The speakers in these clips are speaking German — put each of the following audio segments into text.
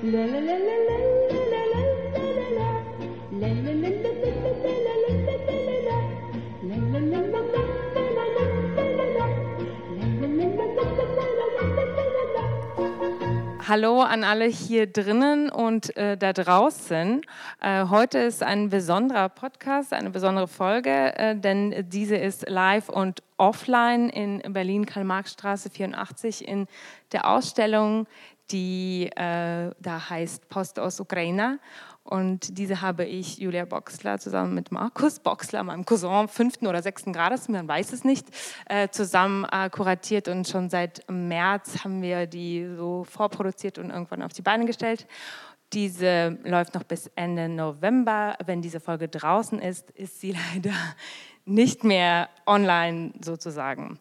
Hallo an alle hier drinnen und äh, da draußen. Äh, heute ist ein besonderer Podcast, eine besondere Folge, äh, denn diese ist live und offline in Berlin, Karl-Marx-Straße 84 in der Ausstellung, die äh, da heißt Post aus Ukraine. Und diese habe ich, Julia Boxler, zusammen mit Markus Boxler, meinem Cousin fünften oder sechsten Grades, man weiß es nicht, äh, zusammen äh, kuratiert. Und schon seit März haben wir die so vorproduziert und irgendwann auf die Beine gestellt. Diese läuft noch bis Ende November. Wenn diese Folge draußen ist, ist sie leider nicht mehr online sozusagen.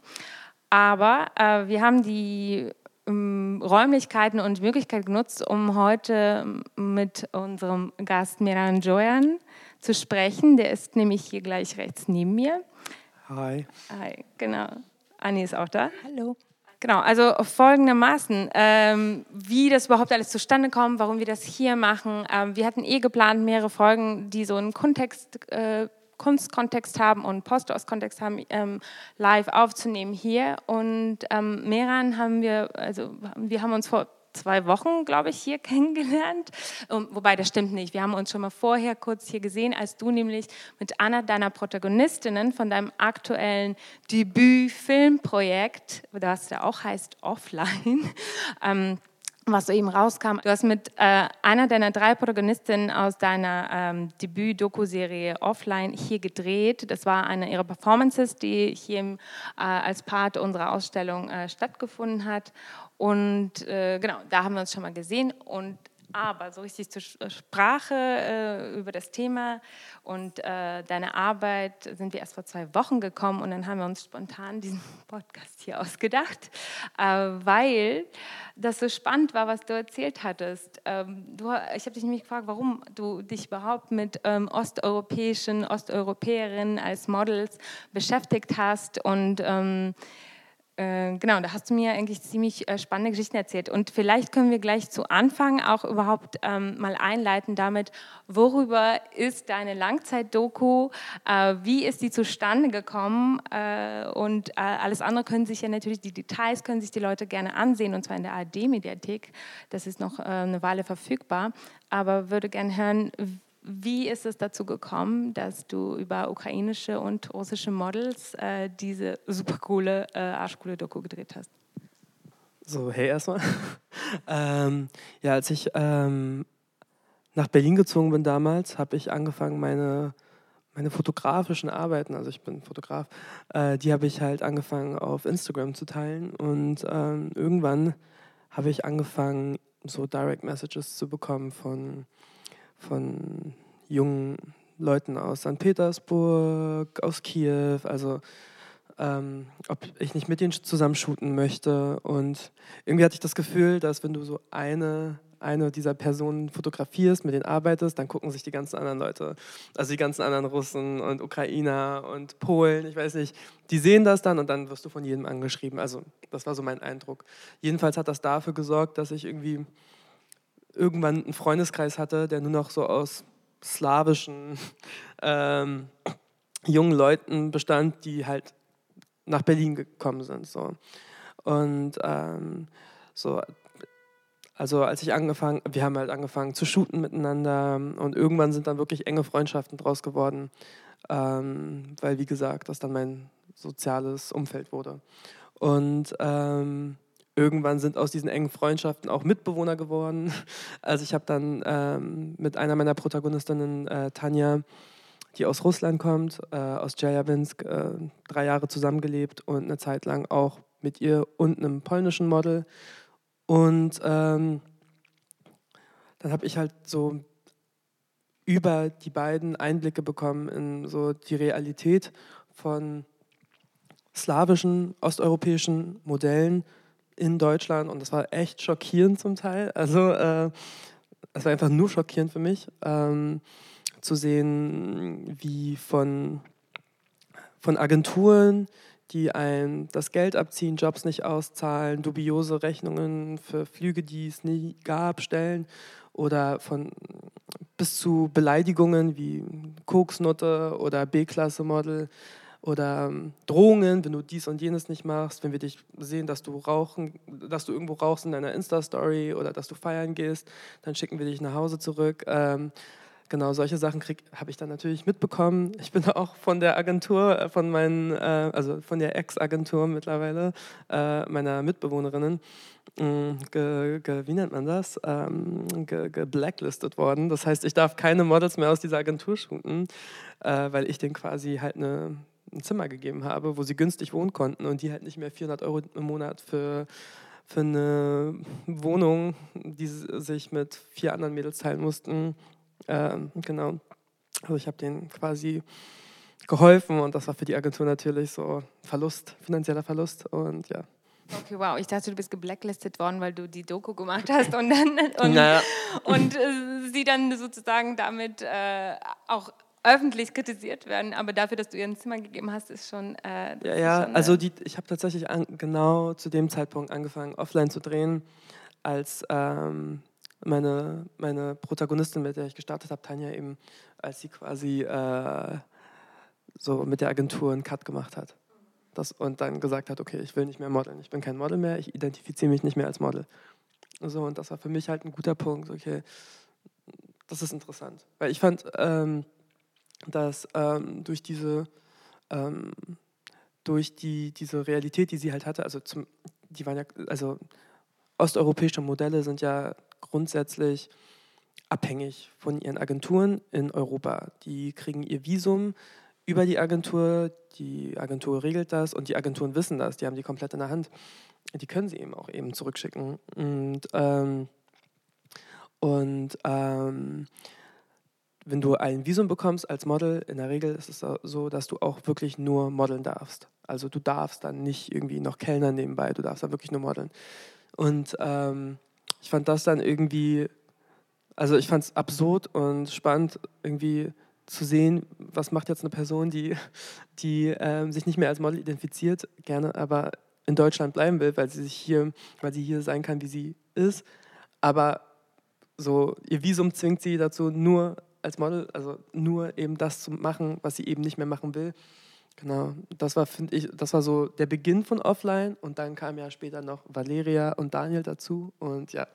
Aber äh, wir haben die Räumlichkeiten und Möglichkeiten genutzt, um heute mit unserem Gast Miran Joyan zu sprechen. Der ist nämlich hier gleich rechts neben mir. Hi. Hi, genau. Anni ist auch da. Hallo. Genau, also folgendermaßen, ähm, wie das überhaupt alles zustande kommt, warum wir das hier machen. Ähm, wir hatten eh geplant, mehrere Folgen, die so einen Kontext äh, Kunstkontext haben und Postdocs-Kontext haben, ähm, live aufzunehmen hier. Und ähm, Meran haben wir, also wir haben uns vor zwei Wochen, glaube ich, hier kennengelernt. Um, wobei, das stimmt nicht. Wir haben uns schon mal vorher kurz hier gesehen, als du nämlich mit einer deiner Protagonistinnen von deinem aktuellen Debüt-Filmprojekt, das da auch heißt Offline, ähm, was eben rauskam. Du hast mit äh, einer deiner drei Protagonistinnen aus deiner ähm, Debüt-Doku-Serie Offline hier gedreht. Das war eine ihrer Performances, die hier äh, als Part unserer Ausstellung äh, stattgefunden hat. Und äh, genau, da haben wir uns schon mal gesehen. Und aber so richtig zur äh, Sprache äh, über das Thema und äh, deine Arbeit sind wir erst vor zwei Wochen gekommen und dann haben wir uns spontan diesen Podcast hier ausgedacht, äh, weil das so spannend war, was du erzählt hattest. Ähm, du, ich habe dich nämlich gefragt, warum du dich überhaupt mit ähm, osteuropäischen, Osteuropäerinnen als Models beschäftigt hast und ähm, äh, genau, da hast du mir eigentlich ziemlich äh, spannende Geschichten erzählt. Und vielleicht können wir gleich zu Anfang auch überhaupt ähm, mal einleiten damit, worüber ist deine Langzeitdoku, äh, wie ist die zustande gekommen äh, und äh, alles andere können sich ja natürlich, die Details können sich die Leute gerne ansehen und zwar in der ARD-Mediathek. Das ist noch eine Weile verfügbar, aber würde gerne hören, wie ist es dazu gekommen, dass du über ukrainische und russische Models äh, diese super coole, äh, arschcoole Doku gedreht hast? So, hey erstmal. ähm, ja, als ich ähm, nach Berlin gezogen bin damals, habe ich angefangen, meine, meine fotografischen Arbeiten, also ich bin Fotograf, äh, die habe ich halt angefangen auf Instagram zu teilen und ähm, irgendwann habe ich angefangen, so Direct Messages zu bekommen von von jungen Leuten aus St. Petersburg, aus Kiew, also ähm, ob ich nicht mit denen zusammen shooten möchte. Und irgendwie hatte ich das Gefühl, dass wenn du so eine, eine dieser Personen fotografierst, mit denen arbeitest, dann gucken sich die ganzen anderen Leute, also die ganzen anderen Russen und Ukrainer und Polen, ich weiß nicht, die sehen das dann und dann wirst du von jedem angeschrieben. Also das war so mein Eindruck. Jedenfalls hat das dafür gesorgt, dass ich irgendwie irgendwann einen Freundeskreis hatte, der nur noch so aus slawischen ähm, jungen Leuten bestand, die halt nach Berlin gekommen sind. So. Und ähm, so, also als ich angefangen, wir haben halt angefangen zu shooten miteinander und irgendwann sind dann wirklich enge Freundschaften draus geworden, ähm, weil wie gesagt, das dann mein soziales Umfeld wurde. Und ähm, irgendwann sind aus diesen engen Freundschaften auch Mitbewohner geworden. Also ich habe dann ähm, mit einer meiner Protagonistinnen, äh, Tanja, die aus Russland kommt, äh, aus Dzeljabinsk, äh, drei Jahre zusammengelebt und eine Zeit lang auch mit ihr und einem polnischen Model. Und ähm, dann habe ich halt so über die beiden Einblicke bekommen in so die Realität von slawischen, osteuropäischen Modellen in Deutschland und das war echt schockierend zum Teil. Also äh, es war einfach nur schockierend für mich ähm, zu sehen, wie von, von Agenturen, die einem das Geld abziehen, Jobs nicht auszahlen, dubiose Rechnungen für Flüge, die es nie gab, stellen oder von bis zu Beleidigungen wie Koksnutte oder B-Klasse-Model oder ähm, Drohungen, wenn du dies und jenes nicht machst, wenn wir dich sehen, dass du rauchen, dass du irgendwo rauchst in deiner Insta-Story oder dass du feiern gehst, dann schicken wir dich nach Hause zurück. Ähm, genau, solche Sachen habe ich dann natürlich mitbekommen. Ich bin auch von der Agentur, äh, von meinen, äh, also von der Ex-Agentur mittlerweile, äh, meiner Mitbewohnerinnen, mm, ge, ge, wie nennt man das, ähm, geblacklistet ge worden. Das heißt, ich darf keine Models mehr aus dieser Agentur shooten, äh, weil ich denen quasi halt eine ein Zimmer gegeben habe, wo sie günstig wohnen konnten und die halt nicht mehr 400 Euro im Monat für, für eine Wohnung, die sich mit vier anderen Mädels teilen mussten. Ähm, genau. Also ich habe denen quasi geholfen und das war für die Agentur natürlich so Verlust, finanzieller Verlust und ja. Okay, wow. Ich dachte, du bist geblacklistet worden, weil du die Doku gemacht hast und dann und, naja. und äh, sie dann sozusagen damit äh, auch öffentlich kritisiert werden, aber dafür, dass du ihr ein Zimmer gegeben hast, ist schon. Äh, ja, ja, schon, also die, ich habe tatsächlich an, genau zu dem Zeitpunkt angefangen, offline zu drehen, als ähm, meine, meine Protagonistin, mit der ich gestartet habe, Tanja eben, als sie quasi äh, so mit der Agentur einen Cut gemacht hat. Das, und dann gesagt hat, okay, ich will nicht mehr modeln, ich bin kein Model mehr, ich identifiziere mich nicht mehr als Model. So, und das war für mich halt ein guter Punkt, okay, das ist interessant. Weil ich fand, ähm, dass ähm, durch diese ähm, durch die, diese Realität, die sie halt hatte, also zum, die waren ja, also osteuropäische Modelle sind ja grundsätzlich abhängig von ihren Agenturen in Europa. Die kriegen ihr Visum über die Agentur, die Agentur regelt das und die Agenturen wissen das, die haben die komplett in der Hand. Die können sie eben auch eben zurückschicken. Und, ähm, und ähm, wenn du ein Visum bekommst als Model, in der Regel ist es so, dass du auch wirklich nur modeln darfst. Also du darfst dann nicht irgendwie noch Kellner nebenbei, du darfst dann wirklich nur modeln. Und ähm, ich fand das dann irgendwie, also ich fand es absurd und spannend, irgendwie zu sehen, was macht jetzt eine Person, die, die ähm, sich nicht mehr als Model identifiziert, gerne aber in Deutschland bleiben will, weil sie sich hier, weil sie hier sein kann, wie sie ist, aber so ihr Visum zwingt sie dazu, nur als Model, also nur eben das zu machen, was sie eben nicht mehr machen will. Genau, das war, finde ich, das war so der Beginn von Offline und dann kam ja später noch Valeria und Daniel dazu und ja.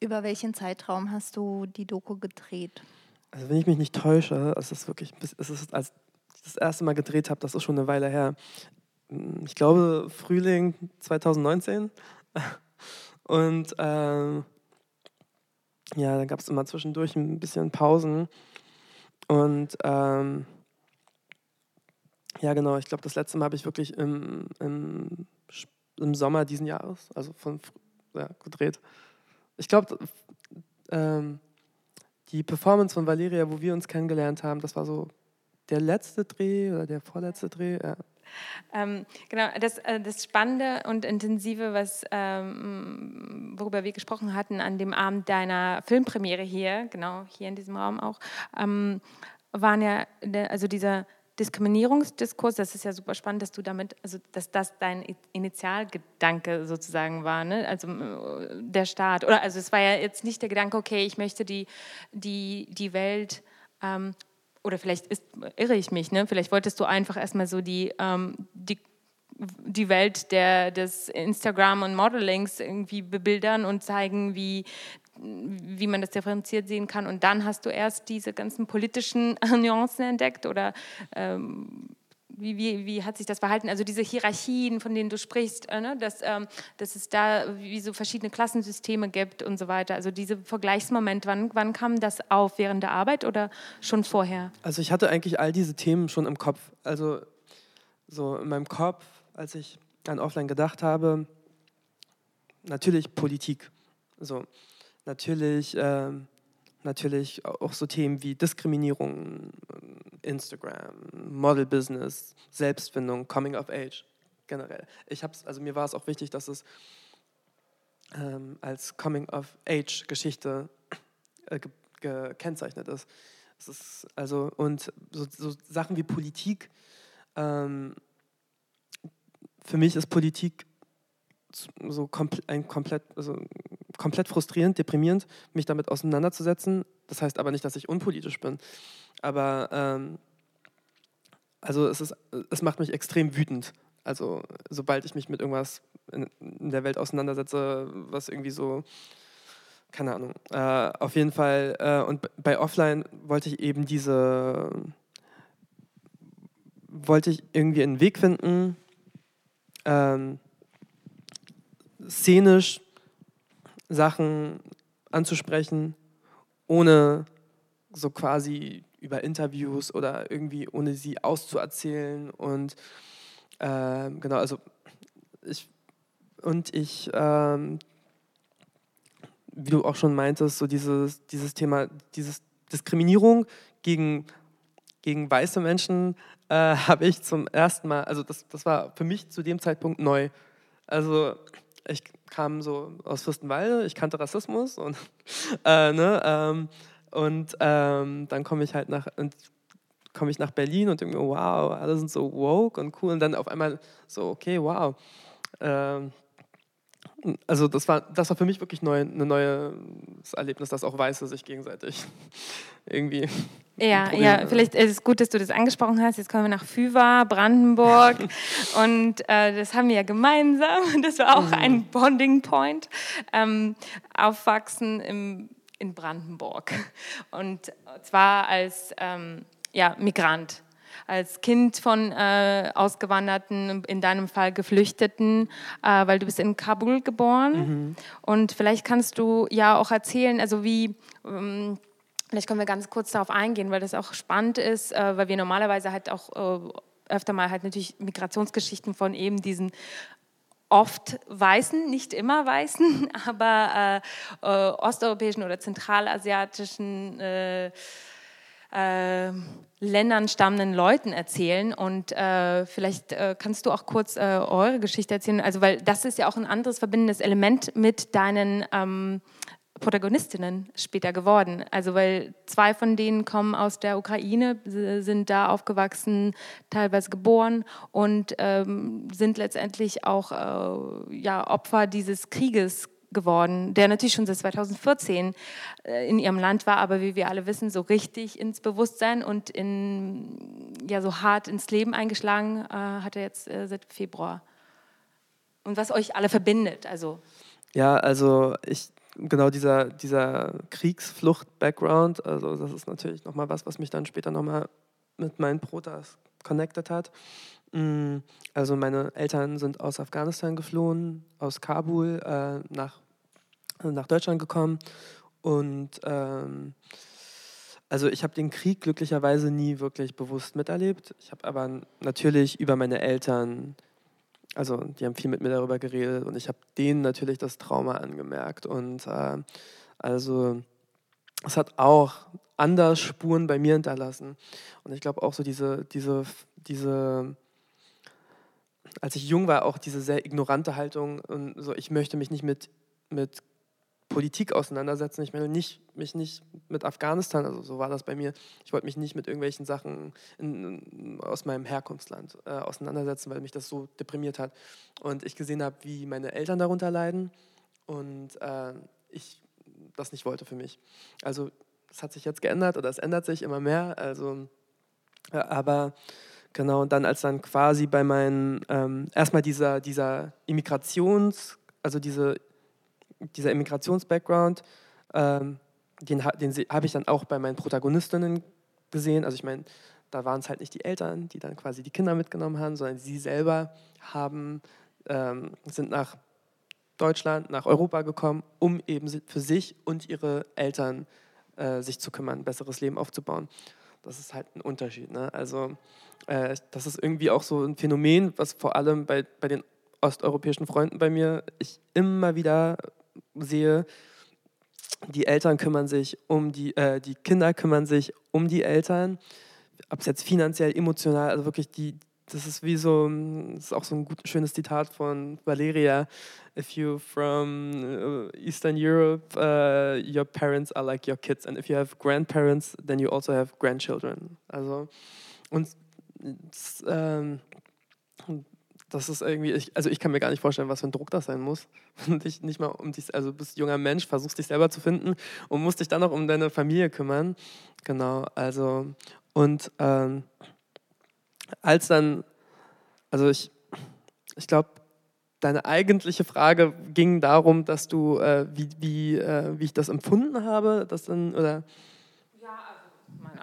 Über welchen Zeitraum hast du die Doku gedreht? Also wenn ich mich nicht täusche, es ist wirklich, es ist, als ich das erste Mal gedreht habe, das ist schon eine Weile her. Ich glaube Frühling 2019 und ähm, ja, da gab es immer zwischendurch ein bisschen Pausen. Und ähm, ja, genau, ich glaube, das letzte Mal habe ich wirklich im, im, im, Sommer diesen Jahres, also von ja, gedreht. Ich glaube, ähm, die Performance von Valeria, wo wir uns kennengelernt haben, das war so der letzte Dreh oder der vorletzte Dreh. Ja. Ähm, genau, das, äh, das Spannende und Intensive, was, ähm, worüber wir gesprochen hatten an dem Abend deiner Filmpremiere hier, genau hier in diesem Raum auch, ähm, waren ja, also dieser Diskriminierungsdiskurs, das ist ja super spannend, dass du damit, also dass das dein Initialgedanke sozusagen war, ne? also der Staat. Oder also es war ja jetzt nicht der Gedanke, okay, ich möchte die, die, die Welt ähm, oder vielleicht ist, irre ich mich, ne? vielleicht wolltest du einfach erstmal so die, ähm, die, die Welt der, des Instagram und Modelings irgendwie bebildern und zeigen, wie, wie man das differenziert sehen kann. Und dann hast du erst diese ganzen politischen Nuancen entdeckt oder ähm, wie, wie, wie hat sich das verhalten? Also diese Hierarchien, von denen du sprichst, äh, ne? dass, ähm, dass es da wie so verschiedene Klassensysteme gibt und so weiter. Also diese Vergleichsmoment, wann, wann kam das auf? Während der Arbeit oder schon vorher? Also ich hatte eigentlich all diese Themen schon im Kopf. Also so in meinem Kopf, als ich an Offline gedacht habe, natürlich Politik. So, natürlich... Ähm, natürlich auch so Themen wie Diskriminierung, Instagram, Model Business, Selbstfindung, Coming of Age generell. Ich hab's, also mir war es auch wichtig, dass es ähm, als Coming of Age Geschichte äh, gekennzeichnet ist. Es ist also und so, so Sachen wie Politik ähm, für mich ist Politik so kompl ein komplett, also komplett frustrierend, deprimierend, mich damit auseinanderzusetzen. Das heißt aber nicht, dass ich unpolitisch bin. Aber ähm, also es, ist, es macht mich extrem wütend. Also sobald ich mich mit irgendwas in, in der Welt auseinandersetze, was irgendwie so, keine Ahnung, äh, auf jeden Fall. Äh, und bei Offline wollte ich eben diese, wollte ich irgendwie einen Weg finden, ähm, szenisch Sachen anzusprechen, ohne so quasi über Interviews oder irgendwie ohne sie auszuerzählen. Und äh, genau, also ich und ich, ähm, wie du auch schon meintest, so dieses, dieses Thema, dieses Diskriminierung gegen, gegen weiße Menschen äh, habe ich zum ersten Mal, also das, das war für mich zu dem Zeitpunkt neu. Also ich kam so aus Fürstenwalde, ich kannte Rassismus und, äh, ne, ähm, und ähm, dann komme ich halt nach, komme ich nach Berlin und denke mir, wow, alle sind so woke und cool und dann auf einmal so, okay, wow. Ähm, also das war, das war für mich wirklich neu, ein neues Erlebnis, dass auch Weiße sich gegenseitig irgendwie. Ja, ja, vielleicht ist es gut, dass du das angesprochen hast. Jetzt kommen wir nach Füwa, Brandenburg und äh, das haben wir ja gemeinsam. Das war auch mhm. ein Bonding Point. Ähm, aufwachsen im, in Brandenburg und zwar als ähm, ja, Migrant als Kind von äh, Ausgewanderten, in deinem Fall Geflüchteten, äh, weil du bist in Kabul geboren. Mhm. Und vielleicht kannst du ja auch erzählen, also wie... Ähm, Vielleicht können wir ganz kurz darauf eingehen, weil das auch spannend ist, äh, weil wir normalerweise halt auch äh, öfter mal halt natürlich Migrationsgeschichten von eben diesen oft weißen, nicht immer weißen, aber äh, äh, osteuropäischen oder zentralasiatischen äh, äh, Ländern stammenden Leuten erzählen. Und äh, vielleicht äh, kannst du auch kurz äh, eure Geschichte erzählen, also weil das ist ja auch ein anderes verbindendes Element mit deinen ähm, Protagonistinnen später geworden. Also weil zwei von denen kommen aus der Ukraine, sind da aufgewachsen, teilweise geboren und ähm, sind letztendlich auch äh, ja, Opfer dieses Krieges geworden, der natürlich schon seit 2014 äh, in ihrem Land war, aber wie wir alle wissen, so richtig ins Bewusstsein und in, ja, so hart ins Leben eingeschlagen äh, hat er jetzt äh, seit Februar. Und was euch alle verbindet, also. Ja, also ich, genau dieser, dieser Kriegsflucht-Background, also das ist natürlich nochmal was, was mich dann später nochmal mit meinen Protas connected hat. Mm, also meine Eltern sind aus Afghanistan geflohen, aus Kabul äh, nach, nach Deutschland gekommen. Und ähm, also ich habe den Krieg glücklicherweise nie wirklich bewusst miterlebt. Ich habe aber natürlich über meine Eltern, also die haben viel mit mir darüber geredet und ich habe denen natürlich das Trauma angemerkt. Und äh, also es hat auch anders Spuren bei mir hinterlassen. Und ich glaube auch so diese, diese, diese als ich jung war, auch diese sehr ignorante Haltung und so, ich möchte mich nicht mit, mit Politik auseinandersetzen. Ich möchte nicht, mich nicht mit Afghanistan, also so war das bei mir, ich wollte mich nicht mit irgendwelchen Sachen in, aus meinem Herkunftsland äh, auseinandersetzen, weil mich das so deprimiert hat. Und ich gesehen habe, wie meine Eltern darunter leiden und äh, ich das nicht wollte für mich. Also es hat sich jetzt geändert oder es ändert sich immer mehr. Also, äh, aber Genau, und dann als dann quasi bei meinen, ähm, erstmal dieser, dieser Immigrations, also diese, dieser Immigrations-Background, ähm, den, den habe ich dann auch bei meinen Protagonistinnen gesehen. Also ich meine, da waren es halt nicht die Eltern, die dann quasi die Kinder mitgenommen haben, sondern sie selber haben, ähm, sind nach Deutschland, nach Europa gekommen, um eben für sich und ihre Eltern äh, sich zu kümmern, ein besseres Leben aufzubauen. Das ist halt ein Unterschied. Ne? Also äh, das ist irgendwie auch so ein Phänomen, was vor allem bei, bei den osteuropäischen Freunden bei mir ich immer wieder sehe. Die Eltern kümmern sich um die, äh, die Kinder kümmern sich um die Eltern, ob es jetzt finanziell, emotional, also wirklich die, das ist wie so, das ist auch so ein gut, schönes Zitat von Valeria. If you from uh, Eastern Europe, uh, your parents are like your kids, and if you have grandparents, then you also have grandchildren. Also und ähm, das ist irgendwie, ich, also ich kann mir gar nicht vorstellen, was für ein Druck das sein muss. Wenn dich nicht mal um dich, also bist junger Mensch, versuchst dich selber zu finden und musst dich dann noch um deine Familie kümmern. Genau, also und ähm, als dann, also ich, ich glaube, deine eigentliche Frage ging darum, dass du, äh, wie, wie, äh, wie ich das empfunden habe, dass dann, oder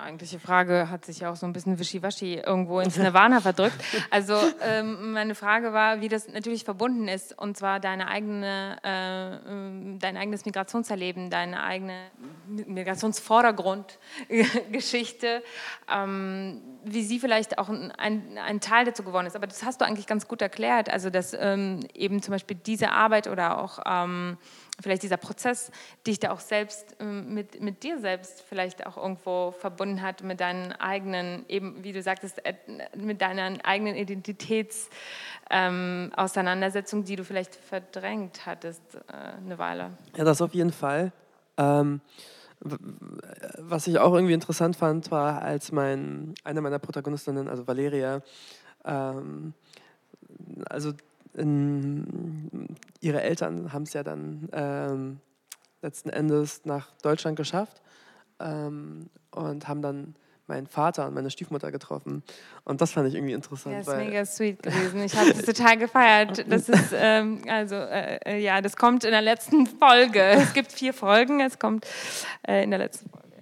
eigentliche Frage hat sich ja auch so ein bisschen wischiwaschi irgendwo ins Nirvana verdrückt. Also ähm, meine Frage war, wie das natürlich verbunden ist und zwar deine eigene, äh, dein eigenes Migrationserleben, deine eigene Migrationsvordergrundgeschichte, ähm, wie sie vielleicht auch ein, ein, Teil dazu geworden ist. Aber das hast du eigentlich ganz gut erklärt, also dass ähm, eben zum Beispiel diese Arbeit oder auch ähm, vielleicht dieser Prozess dich da auch selbst ähm, mit, mit dir selbst vielleicht auch irgendwo verbunden hat, mit deinen eigenen, eben wie du sagtest, äh, mit deiner eigenen Identitätsauseinandersetzung, ähm, die du vielleicht verdrängt hattest äh, eine Weile. Ja, das auf jeden Fall. Ähm, was ich auch irgendwie interessant fand, war, als mein, eine meiner Protagonistinnen, also Valeria, ähm, also in, ihre Eltern haben es ja dann ähm, letzten Endes nach Deutschland geschafft ähm, und haben dann meinen Vater und meine Stiefmutter getroffen. Und das fand ich irgendwie interessant. Ja, das ist mega sweet gewesen. Ich habe es total gefeiert. Das ist, ähm, also, äh, äh, ja, das kommt in der letzten Folge. Es gibt vier Folgen, es kommt äh, in der letzten Folge.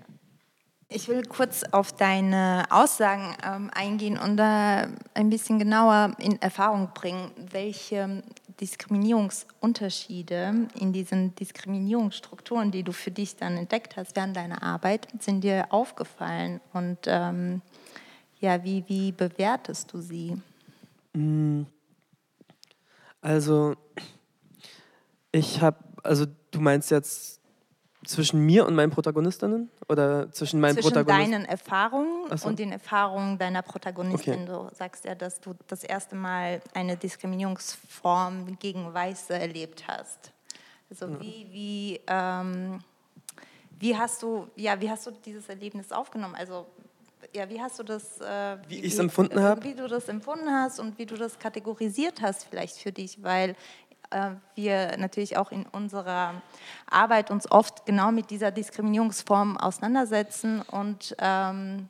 Ich will kurz auf deine Aussagen ähm, eingehen und da ein bisschen genauer in Erfahrung bringen, welche Diskriminierungsunterschiede in diesen Diskriminierungsstrukturen, die du für dich dann entdeckt hast während deiner Arbeit, sind dir aufgefallen und ähm, ja, wie, wie bewertest du sie? Mm. Also, ich habe, also du meinst jetzt zwischen mir und meinen Protagonistinnen oder zwischen meinen zwischen Protagonisten? deinen Erfahrungen so. und den Erfahrungen deiner Protagonistin. Okay. Du sagst ja, dass du das erste Mal eine Diskriminierungsform gegen Weiße erlebt hast. Also ja. wie, wie, ähm, wie hast du ja wie hast du dieses Erlebnis aufgenommen? Also ja, wie hast du das, äh, wie, wie ich es empfunden habe, wie du das empfunden hast und wie du das kategorisiert hast vielleicht für dich, weil wir natürlich auch in unserer Arbeit uns oft genau mit dieser Diskriminierungsform auseinandersetzen und ähm,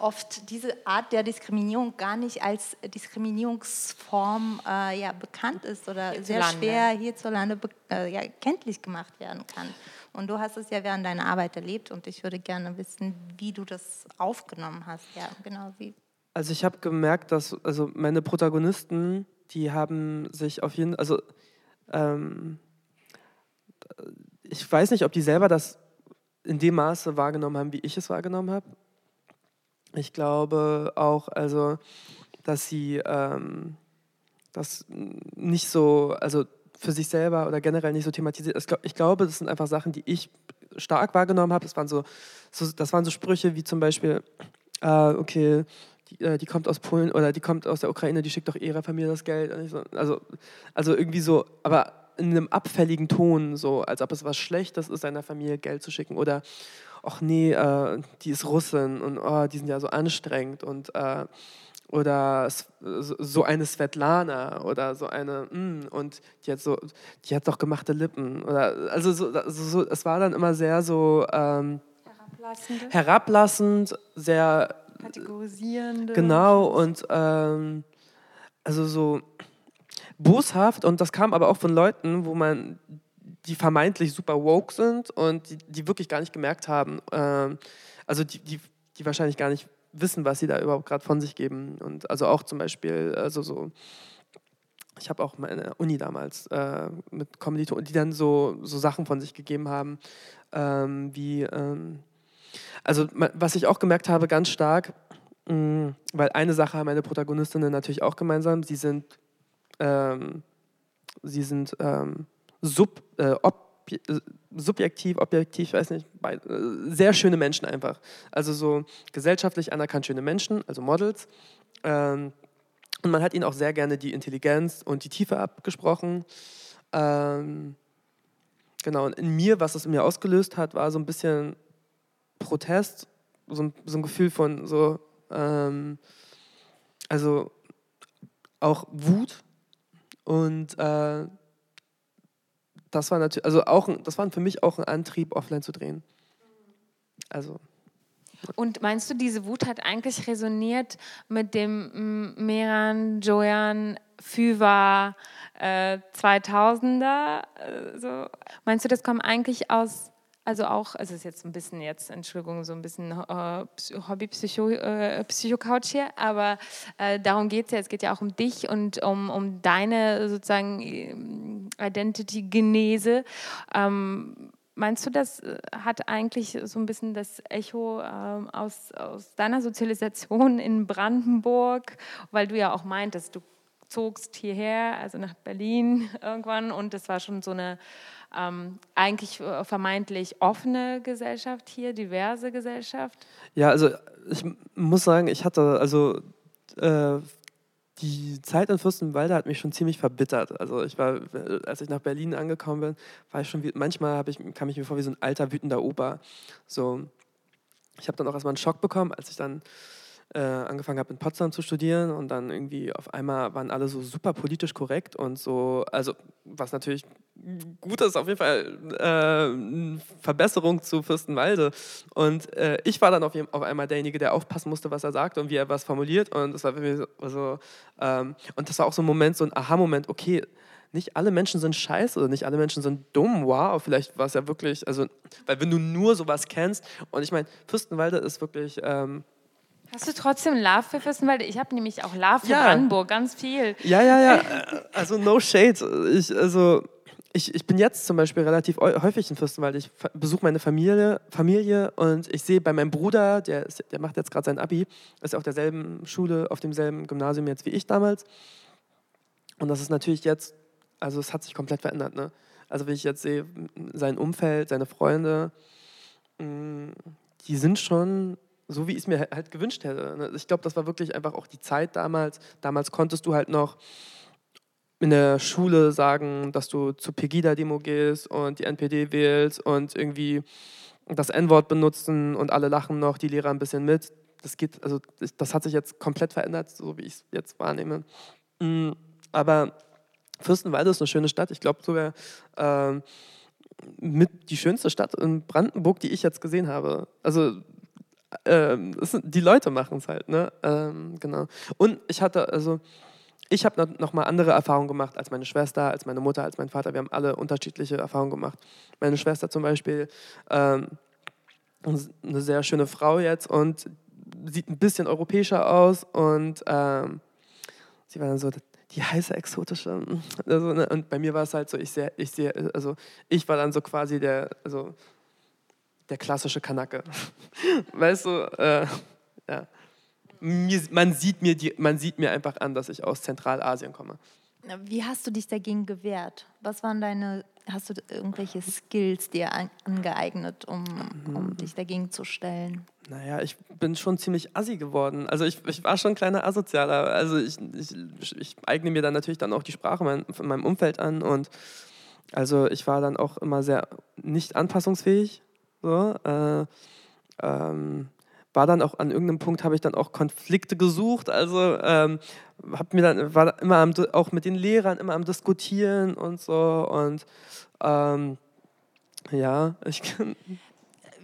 oft diese Art der Diskriminierung gar nicht als Diskriminierungsform äh, ja, bekannt ist oder sehr schwer hierzulande äh, ja, kenntlich gemacht werden kann. Und du hast es ja während deiner Arbeit erlebt und ich würde gerne wissen, wie du das aufgenommen hast. Ja, genau wie. Also ich habe gemerkt, dass also meine Protagonisten die haben sich auf jeden also ähm, ich weiß nicht, ob die selber das in dem Maße wahrgenommen haben, wie ich es wahrgenommen habe. Ich glaube auch, also, dass sie ähm, das nicht so, also für sich selber oder generell nicht so thematisiert. Ich glaube, das sind einfach Sachen, die ich stark wahrgenommen habe. Das waren so, so, das waren so Sprüche wie zum Beispiel, äh, okay, die, äh, die, kommt aus Polen oder die kommt aus der Ukraine, die schickt doch ihrer Familie das Geld. Also, also irgendwie so, aber in einem abfälligen Ton, so als ob es was Schlechtes ist, seiner Familie Geld zu schicken. Oder, ach nee, äh, die ist Russin und oh, die sind ja so anstrengend und äh, oder so eine Svetlana oder so eine mm, und die hat so die hat doch gemachte Lippen oder also so, so es war dann immer sehr so ähm, herablassend sehr kategorisierende. Genau, und ähm, also so boshaft und das kam aber auch von Leuten, wo man die vermeintlich super woke sind und die, die wirklich gar nicht gemerkt haben, ähm, also die, die, die wahrscheinlich gar nicht wissen, was sie da überhaupt gerade von sich geben. Und also auch zum Beispiel, also so, ich habe auch meine Uni damals äh, mit Kommilitonen, die dann so, so Sachen von sich gegeben haben, ähm, wie ähm, also was ich auch gemerkt habe, ganz stark, mm, weil eine Sache haben meine Protagonistinnen natürlich auch gemeinsam, sie sind, ähm, sie sind ähm, sub, äh, ob, subjektiv, objektiv, weiß nicht, äh, sehr schöne Menschen einfach. Also so gesellschaftlich anerkannt schöne Menschen, also Models. Ähm, und man hat ihnen auch sehr gerne die Intelligenz und die Tiefe abgesprochen. Ähm, genau, und in mir, was es in mir ausgelöst hat, war so ein bisschen Protest, so ein, so ein Gefühl von so, ähm, also auch Wut und äh, das war natürlich, also auch, das war für mich auch ein Antrieb, offline zu drehen. Also. Und meinst du, diese Wut hat eigentlich resoniert mit dem Meran, Joyan, Füva äh, 2000er? Äh, so? Meinst du, das kommt eigentlich aus also auch, also ist jetzt ein bisschen jetzt, Entschuldigung, so ein bisschen äh, Hobby-Psycho-Couch äh, hier, aber äh, darum geht es ja, es geht ja auch um dich und um, um deine sozusagen ähm, Identity-Genese. Ähm, Meinst du, das äh, hat eigentlich so ein bisschen das Echo ähm, aus, aus deiner Sozialisation in Brandenburg, weil du ja auch meintest, du zogst hierher, also nach Berlin irgendwann und das war schon so eine ähm, eigentlich äh, vermeintlich offene Gesellschaft hier, diverse Gesellschaft? Ja, also ich muss sagen, ich hatte, also äh, die Zeit in Fürstenwalde hat mich schon ziemlich verbittert. Also ich war, als ich nach Berlin angekommen bin, war ich schon wie, manchmal ich, kam ich mir vor wie so ein alter, wütender Opa. So, ich habe dann auch erstmal einen Schock bekommen, als ich dann äh, angefangen habe in Potsdam zu studieren und dann irgendwie auf einmal waren alle so super politisch korrekt und so, also was natürlich gut ist, auf jeden Fall äh, Verbesserung zu Fürstenwalde. Und äh, ich war dann auf, auf, einmal derjenige, der aufpassen musste, was er sagt und wie er was formuliert. Und das war für mich so, ähm, und das war auch so ein Moment, so ein Aha-Moment, okay, nicht alle Menschen sind scheiße oder nicht alle Menschen sind dumm. Wow, vielleicht war es ja wirklich, also, weil wenn du nur sowas kennst, und ich meine, Fürstenwalde ist wirklich. Ähm, Hast du trotzdem Love für Fürstenwalde? Ich habe nämlich auch Love für ja. Brandenburg, ganz viel. Ja, ja, ja. Also no shade. Ich, also, ich, ich bin jetzt zum Beispiel relativ häufig in Fürstenwalde. Ich besuche meine Familie, Familie und ich sehe bei meinem Bruder, der, ist, der macht jetzt gerade sein Abi, ist auf derselben Schule, auf demselben Gymnasium jetzt wie ich damals. Und das ist natürlich jetzt, also es hat sich komplett verändert. Ne? Also wie ich jetzt sehe, sein Umfeld, seine Freunde, die sind schon so wie ich es mir halt gewünscht hätte. Ne? Ich glaube, das war wirklich einfach auch die Zeit damals. Damals konntest du halt noch in der Schule sagen, dass du zur Pegida-Demo gehst und die NPD wählst und irgendwie das N-Wort benutzen und alle lachen noch, die Lehrer ein bisschen mit. Das geht, also das hat sich jetzt komplett verändert, so wie ich es jetzt wahrnehme. Mm, aber Fürstenwalde ist eine schöne Stadt. Ich glaube sogar äh, mit die schönste Stadt in Brandenburg, die ich jetzt gesehen habe. Also ähm, die Leute machen es halt, ne? Ähm, genau. Und ich hatte, also ich habe noch mal andere Erfahrungen gemacht als meine Schwester, als meine Mutter, als mein Vater. Wir haben alle unterschiedliche Erfahrungen gemacht. Meine Schwester zum Beispiel, ähm, eine sehr schöne Frau jetzt und sieht ein bisschen europäischer aus und ähm, sie war dann so die heiße exotische. Also, ne? Und bei mir war es halt so, ich sehe, ich sehe, also ich war dann so quasi der, also der klassische Kanake. weißt du, äh, ja. Mir, man, sieht mir die, man sieht mir einfach an, dass ich aus Zentralasien komme. Wie hast du dich dagegen gewehrt? Was waren deine, hast du irgendwelche Skills dir angeeignet, um, um mhm. dich dagegen zu stellen? Naja, ich bin schon ziemlich assi geworden. Also ich, ich war schon ein kleiner Asozialer. Also ich, ich, ich eigne mir dann natürlich dann auch die Sprache mein, von meinem Umfeld an und also ich war dann auch immer sehr nicht anpassungsfähig. So, äh, ähm, war dann auch an irgendeinem Punkt habe ich dann auch Konflikte gesucht. Also ähm, habe mir dann war immer am, auch mit den Lehrern immer am diskutieren und so und ähm, ja, ich kann.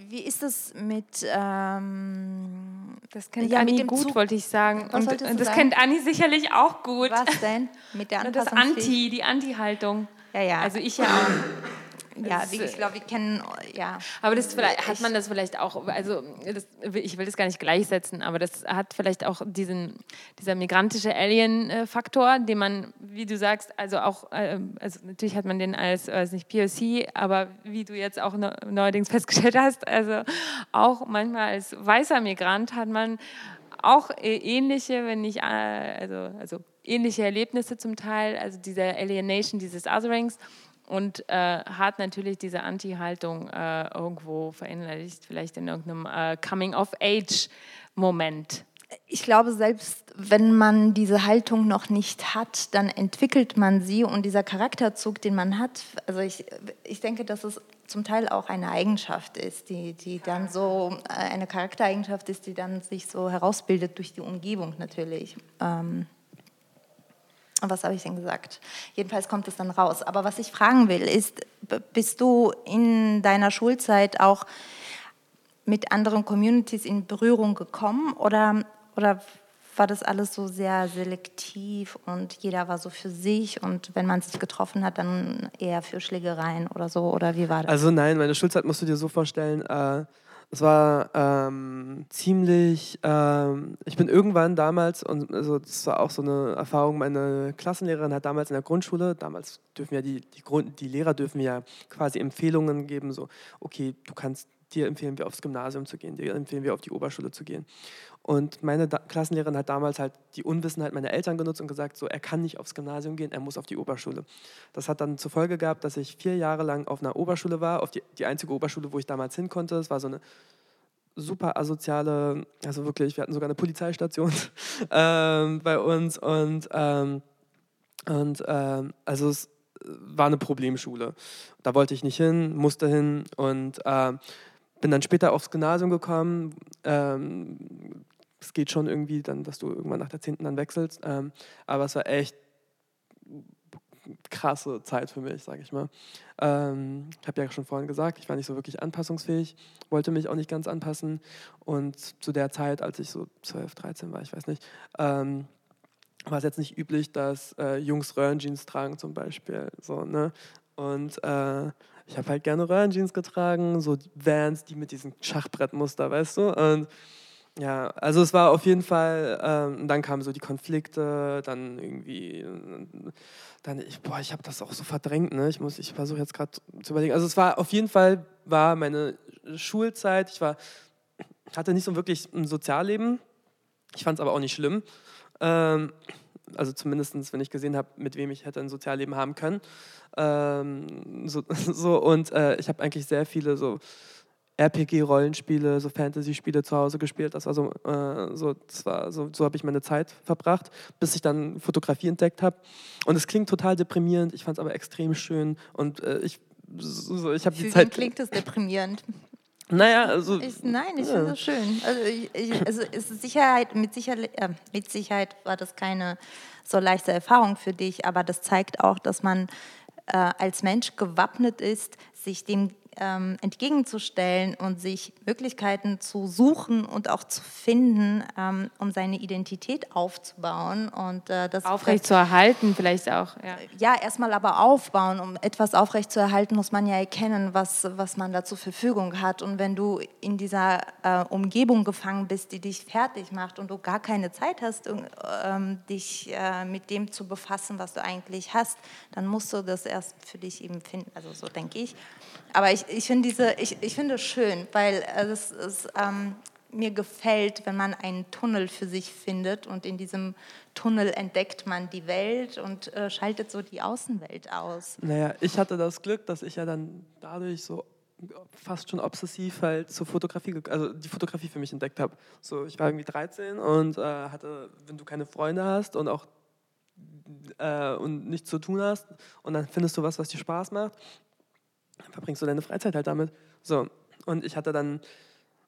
Wie ist das mit ähm, das kennt ja, Anni gut, Zug. wollte ich sagen. Was und, und das sagen? kennt Anni sicherlich auch gut. Was denn? Mit der Das Anti, die Anti-Haltung. Ja, ja. Also ich ja auch. Ja, wie, ich glaube, wir kennen, ja. Aber das vielleicht, hat man das vielleicht auch, also das, ich will das gar nicht gleichsetzen, aber das hat vielleicht auch diesen, dieser migrantische Alien-Faktor, den man, wie du sagst, also auch, ähm, also natürlich hat man den als, als nicht POC, aber wie du jetzt auch neuerdings festgestellt hast, also auch manchmal als weißer Migrant hat man auch ähnliche, wenn nicht, äh, also, also ähnliche Erlebnisse zum Teil, also dieser Alienation, dieses Otherings und äh, hat natürlich diese Anti-Haltung äh, irgendwo verinnerlicht, vielleicht in irgendeinem äh, Coming-of-Age-Moment. Ich glaube, selbst wenn man diese Haltung noch nicht hat, dann entwickelt man sie und dieser Charakterzug, den man hat, also ich, ich denke, dass es zum Teil auch eine Eigenschaft ist, die, die dann so, äh, eine Charaktereigenschaft ist, die dann sich so herausbildet durch die Umgebung natürlich. Ähm, was habe ich denn gesagt? Jedenfalls kommt es dann raus. Aber was ich fragen will, ist, bist du in deiner Schulzeit auch mit anderen Communities in Berührung gekommen oder, oder war das alles so sehr selektiv und jeder war so für sich und wenn man sich getroffen hat, dann eher für Schlägereien oder so? Oder wie war das? Also nein, meine Schulzeit musst du dir so vorstellen, äh, es war ähm, ziemlich, ähm, ich bin irgendwann damals, und also das war auch so eine Erfahrung, meine Klassenlehrerin hat damals in der Grundschule, damals dürfen ja die, die, Grund, die Lehrer dürfen ja quasi Empfehlungen geben, so, okay, du kannst, dir empfehlen wir aufs Gymnasium zu gehen, dir empfehlen wir auf die Oberschule zu gehen. Und meine da Klassenlehrerin hat damals halt die Unwissenheit meiner Eltern genutzt und gesagt, so, er kann nicht aufs Gymnasium gehen, er muss auf die Oberschule. Das hat dann zur Folge gehabt, dass ich vier Jahre lang auf einer Oberschule war, auf die, die einzige Oberschule, wo ich damals hin konnte. Es war so eine super asoziale, also wirklich, wir hatten sogar eine Polizeistation ähm, bei uns und, ähm, und ähm, also es war eine Problemschule. Da wollte ich nicht hin, musste hin und ähm, bin dann später aufs Gymnasium gekommen. Ähm, es geht schon irgendwie dann, dass du irgendwann nach der 10. dann wechselst. Ähm, aber es war echt krasse Zeit für mich, sage ich mal. Ähm, ich habe ja schon vorhin gesagt, ich war nicht so wirklich anpassungsfähig, wollte mich auch nicht ganz anpassen. Und zu der Zeit, als ich so 12, 13 war, ich weiß nicht, ähm, war es jetzt nicht üblich, dass äh, Jungs Röhrenjeans tragen zum Beispiel. So, ne? Und äh, ich habe halt gerne Röhrenjeans getragen, so Vans, die mit diesem Schachbrettmuster, weißt du? Und ja, also es war auf jeden Fall, ähm, dann kamen so die Konflikte, dann irgendwie, dann, ich, boah, ich habe das auch so verdrängt, ne? Ich muss, ich versuche jetzt gerade zu überlegen. Also es war auf jeden Fall, war meine Schulzeit, ich war, hatte nicht so wirklich ein Sozialleben, ich fand es aber auch nicht schlimm. Ähm, also zumindest, wenn ich gesehen habe, mit wem ich hätte ein Sozialleben haben können. Ähm, so, so, und äh, ich habe eigentlich sehr viele so RPG-Rollenspiele, so Fantasy-Spiele zu Hause gespielt. Das war so, äh, so, so, so habe ich meine Zeit verbracht, bis ich dann Fotografie entdeckt habe. Und es klingt total deprimierend, ich fand es aber extrem schön und äh, ich, so, ich habe die Zeit. klingt es deprimierend? Naja, also. Ich, nein, ich ja. finde es schön. Also, ich, also ist Sicherheit, mit, Sicherheit, äh, mit Sicherheit war das keine so leichte Erfahrung für dich, aber das zeigt auch, dass man äh, als Mensch gewappnet ist, sich dem ähm, entgegenzustellen und sich Möglichkeiten zu suchen und auch zu finden, ähm, um seine Identität aufzubauen und äh, das aufrecht zu erhalten, vielleicht auch. Ja, ja erstmal aber aufbauen. Um etwas aufrecht zu erhalten, muss man ja erkennen, was, was man da zur Verfügung hat. Und wenn du in dieser äh, Umgebung gefangen bist, die dich fertig macht und du gar keine Zeit hast, ähm, dich äh, mit dem zu befassen, was du eigentlich hast, dann musst du das erst für dich eben finden. Also so denke ich. Aber ich, ich finde diese, ich, ich finde es schön, weil es, es ähm, mir gefällt, wenn man einen Tunnel für sich findet und in diesem Tunnel entdeckt man die Welt und äh, schaltet so die Außenwelt aus. Naja, ich hatte das Glück, dass ich ja dann dadurch so fast schon obsessiv halt zur Fotografie, also die Fotografie für mich entdeckt habe. So, ich war irgendwie 13 und äh, hatte, wenn du keine Freunde hast und auch äh, und nichts zu tun hast und dann findest du was, was dir Spaß macht, verbringst du deine Freizeit halt damit. So, und ich hatte dann,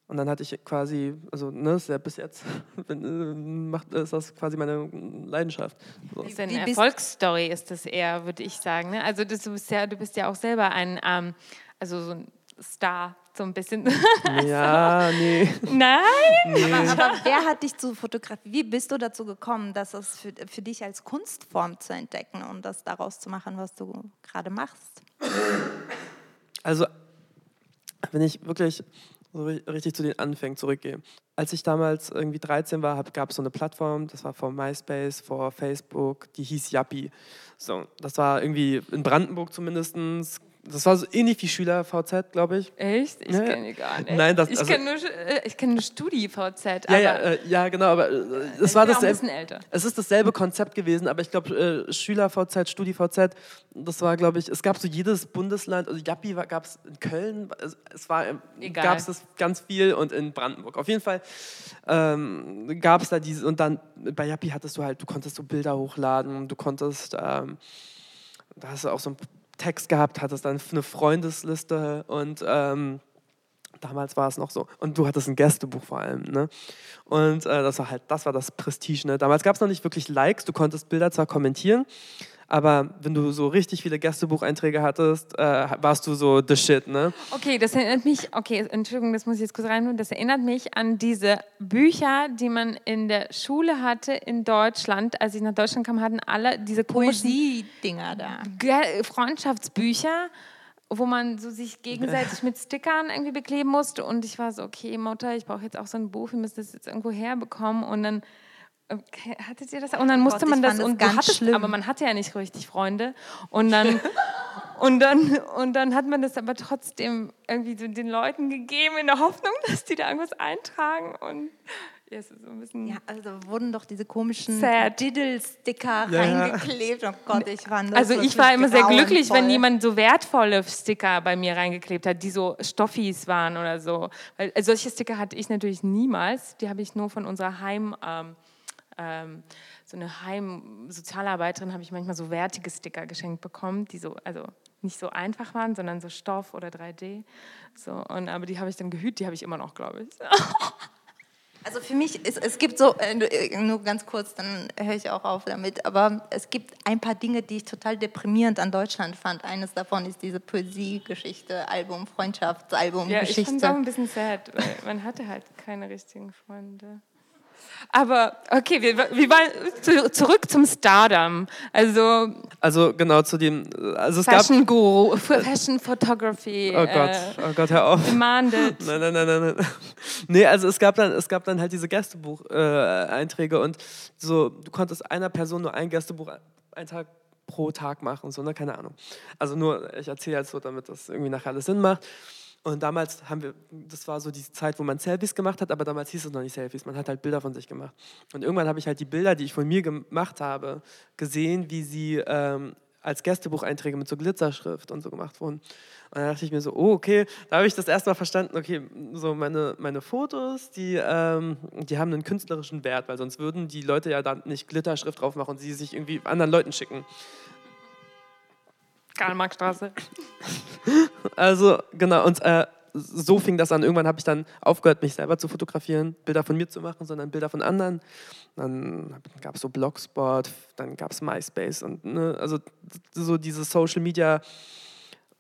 und dann hatte ich quasi, also ne, ja bis jetzt bin, äh, macht, ist das quasi meine Leidenschaft. So. Ist eine Erfolgsstory ist das eher, würde ich sagen. Ne? Also das, du, bist ja, du bist ja auch selber ein, ähm, also so ein Star, so ein bisschen. Ja, nee. Nein? Nee. Aber, aber, wer hat dich zu fotografieren? Wie bist du dazu gekommen, das für, für dich als Kunstform zu entdecken und das daraus zu machen, was du gerade machst? Also, wenn ich wirklich so richtig zu den Anfängen zurückgehe. Als ich damals irgendwie 13 war, gab es so eine Plattform, das war vor MySpace, vor Facebook, die hieß Yappi. So, das war irgendwie in Brandenburg zumindest, das war so ähnlich wie Schüler-VZ, glaube ich. Echt? Ich ja, kenne die gar nicht. Nein, das, ich also, kenne nur, äh, kenn nur Studi-VZ. Ja, ja, äh, ja, genau, aber äh, es war dasselbe. älter. Es ist dasselbe Konzept gewesen, aber ich glaube, äh, Schüler-VZ, Studi-VZ, das war, glaube ich, es gab so jedes Bundesland, also Jappi gab es in Köln, es, es war, gab es das ganz viel und in Brandenburg. Auf jeden Fall ähm, gab es da diese, und dann bei Jappi hattest du halt, du konntest so Bilder hochladen, du konntest, ähm, da hast du auch so ein Text gehabt, hattest dann eine Freundesliste und ähm, Damals war es noch so. Und du hattest ein Gästebuch vor allem. Ne? Und äh, das war halt, das war das Prestige. Ne? Damals gab es noch nicht wirklich Likes. Du konntest Bilder zwar kommentieren, aber wenn du so richtig viele Gästebucheinträge hattest, äh, warst du so the shit, ne? Okay, das erinnert mich, okay, Entschuldigung, das muss ich jetzt kurz reinholen, das erinnert mich an diese Bücher, die man in der Schule hatte in Deutschland. Als ich nach Deutschland kam, hatten alle diese Poesie-Dinger da. Freundschaftsbücher wo man so sich gegenseitig mit Stickern irgendwie bekleben musste und ich war so, okay, Mutter, ich brauche jetzt auch so ein Buch, wir müssen das jetzt irgendwo herbekommen und dann Okay, hattet ihr das? Und dann musste Gott, man das, das und ganz hattest, schlimm. aber man hatte ja nicht richtig Freunde. Und dann, und dann, und dann hat man das aber trotzdem irgendwie so den Leuten gegeben in der Hoffnung, dass die da irgendwas eintragen. Und ja, es ist so ein bisschen. Ja, also wurden doch diese komischen Diddle-Sticker ja, reingeklebt. Oh Gott, ich war Also ich war immer sehr glücklich, wenn jemand so wertvolle Sticker bei mir reingeklebt hat, die so Stoffis waren oder so. Weil also solche Sticker hatte ich natürlich niemals. Die habe ich nur von unserer Heim. Ähm, ähm, so eine Heimsozialarbeiterin habe ich manchmal so wertige Sticker geschenkt bekommen, die so, also nicht so einfach waren, sondern so Stoff oder 3D. So, und, aber die habe ich dann gehütet, die habe ich immer noch, glaube ich. Also für mich, ist, es gibt so, äh, nur ganz kurz, dann höre ich auch auf damit, aber es gibt ein paar Dinge, die ich total deprimierend an Deutschland fand. Eines davon ist diese Poesie-Geschichte, Album, Freundschaftsalbum, ja, Geschichte. Ich fand es auch ein bisschen sad, weil man hatte halt keine richtigen Freunde. Aber okay, wir, wir waren zurück zum Stardom. Also, also genau zu dem. Also es Fashion gab, Guru, Fashion Photography. Oh Gott, äh, oh Gott, hör auf. Demanded. Nein, nein, nein, nein, nein. Nee, also es gab dann, es gab dann halt diese Gästebuch-Einträge äh, und so, du konntest einer Person nur ein Gästebuch einen Tag pro Tag machen, so, ne? Keine Ahnung. Also nur, ich erzähle jetzt so, damit das irgendwie nachher alles Sinn macht. Und damals haben wir, das war so die Zeit, wo man Selfies gemacht hat, aber damals hieß es noch nicht Selfies, man hat halt Bilder von sich gemacht. Und irgendwann habe ich halt die Bilder, die ich von mir gemacht habe, gesehen, wie sie ähm, als Gästebucheinträge mit so Glitzerschrift und so gemacht wurden. Und dann dachte ich mir so, oh, okay, da habe ich das erstmal verstanden, okay, so meine, meine Fotos, die, ähm, die haben einen künstlerischen Wert, weil sonst würden die Leute ja da nicht Glitterschrift drauf machen und sie sich irgendwie anderen Leuten schicken. Karl-Marx-Straße. Also, genau, und äh, so fing das an. Irgendwann habe ich dann aufgehört, mich selber zu fotografieren, Bilder von mir zu machen, sondern Bilder von anderen. Dann gab es so Blogspot, dann gab es MySpace und ne, also so diese Social Media.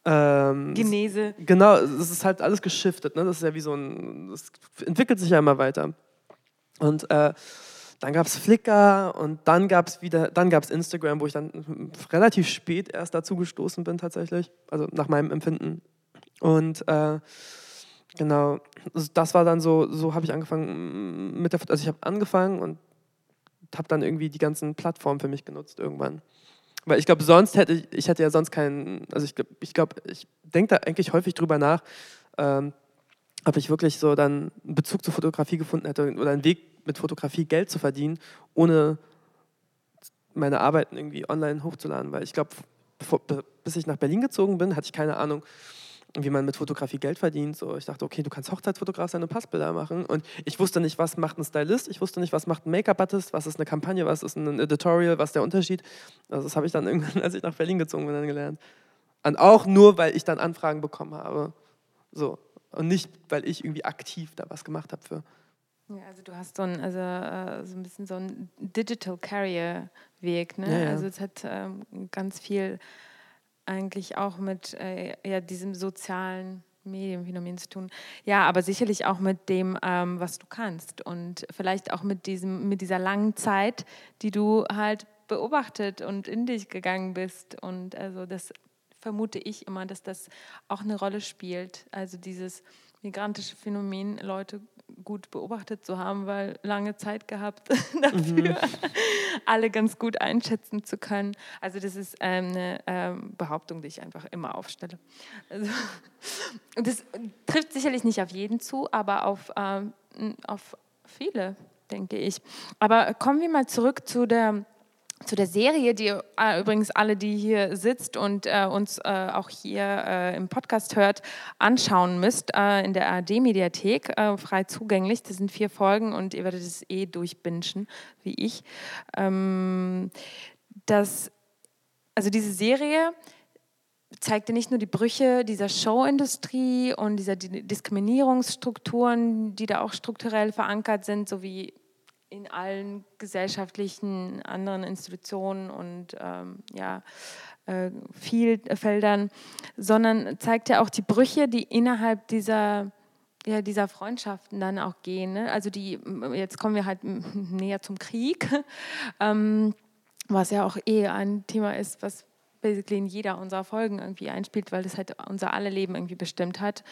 Ähm, Genese. Genau, es ist halt alles geschiftet. Ne? Das ist ja wie so ein, das entwickelt sich ja immer weiter. Und äh, dann gab es Flickr und dann gab es wieder, dann gab es Instagram, wo ich dann relativ spät erst dazu gestoßen bin tatsächlich, also nach meinem Empfinden. Und äh, genau, das war dann so, so habe ich angefangen mit der, also ich habe angefangen und habe dann irgendwie die ganzen Plattformen für mich genutzt irgendwann. Weil ich glaube, sonst hätte ich, ich hätte ja sonst keinen, also ich glaube, ich, glaub, ich denke da eigentlich häufig drüber nach, ähm, ob ich wirklich so dann einen Bezug zur Fotografie gefunden hätte oder einen Weg mit Fotografie Geld zu verdienen, ohne meine Arbeiten irgendwie online hochzuladen. Weil ich glaube, bis ich nach Berlin gezogen bin, hatte ich keine Ahnung, wie man mit Fotografie Geld verdient. So, ich dachte, okay, du kannst Hochzeitsfotograf sein und Passbilder machen. Und ich wusste nicht, was macht ein Stylist, ich wusste nicht, was macht ein Make-up-Artist, was ist eine Kampagne, was ist ein Editorial, was ist der Unterschied. Also das habe ich dann irgendwann, als ich nach Berlin gezogen bin, dann gelernt. Und auch nur, weil ich dann Anfragen bekommen habe. So. Und nicht, weil ich irgendwie aktiv da was gemacht habe für. Ja, also du hast so ein, also, äh, so ein bisschen so ein Digital Carrier Weg, ne? Ja, ja. Also es hat ähm, ganz viel eigentlich auch mit äh, ja, diesem sozialen Medienphänomen zu tun. Ja, aber sicherlich auch mit dem, ähm, was du kannst und vielleicht auch mit diesem, mit dieser langen Zeit, die du halt beobachtet und in dich gegangen bist. Und also das vermute ich immer, dass das auch eine Rolle spielt. Also dieses migrantische Phänomen, Leute gut beobachtet zu haben, weil lange Zeit gehabt dafür, mhm. alle ganz gut einschätzen zu können. Also das ist ähm, eine ähm, Behauptung, die ich einfach immer aufstelle. Also, das trifft sicherlich nicht auf jeden zu, aber auf, ähm, auf viele, denke ich. Aber kommen wir mal zurück zu der zu der Serie, die äh, übrigens alle, die hier sitzt und äh, uns äh, auch hier äh, im Podcast hört, anschauen müsst, äh, in der ARD-Mediathek, äh, frei zugänglich. Das sind vier Folgen und ihr werdet es eh durchbingen, wie ich. Ähm, das, also diese Serie zeigte nicht nur die Brüche dieser Showindustrie und dieser Diskriminierungsstrukturen, die da auch strukturell verankert sind, sowie in allen gesellschaftlichen anderen Institutionen und ähm, ja, äh, Feldern, sondern zeigt ja auch die Brüche, die innerhalb dieser ja, dieser Freundschaften dann auch gehen. Ne? Also die, jetzt kommen wir halt näher zum Krieg, ähm, was ja auch eh ein Thema ist, was basically in jeder unserer Folgen irgendwie einspielt, weil das halt unser alle Leben irgendwie bestimmt hat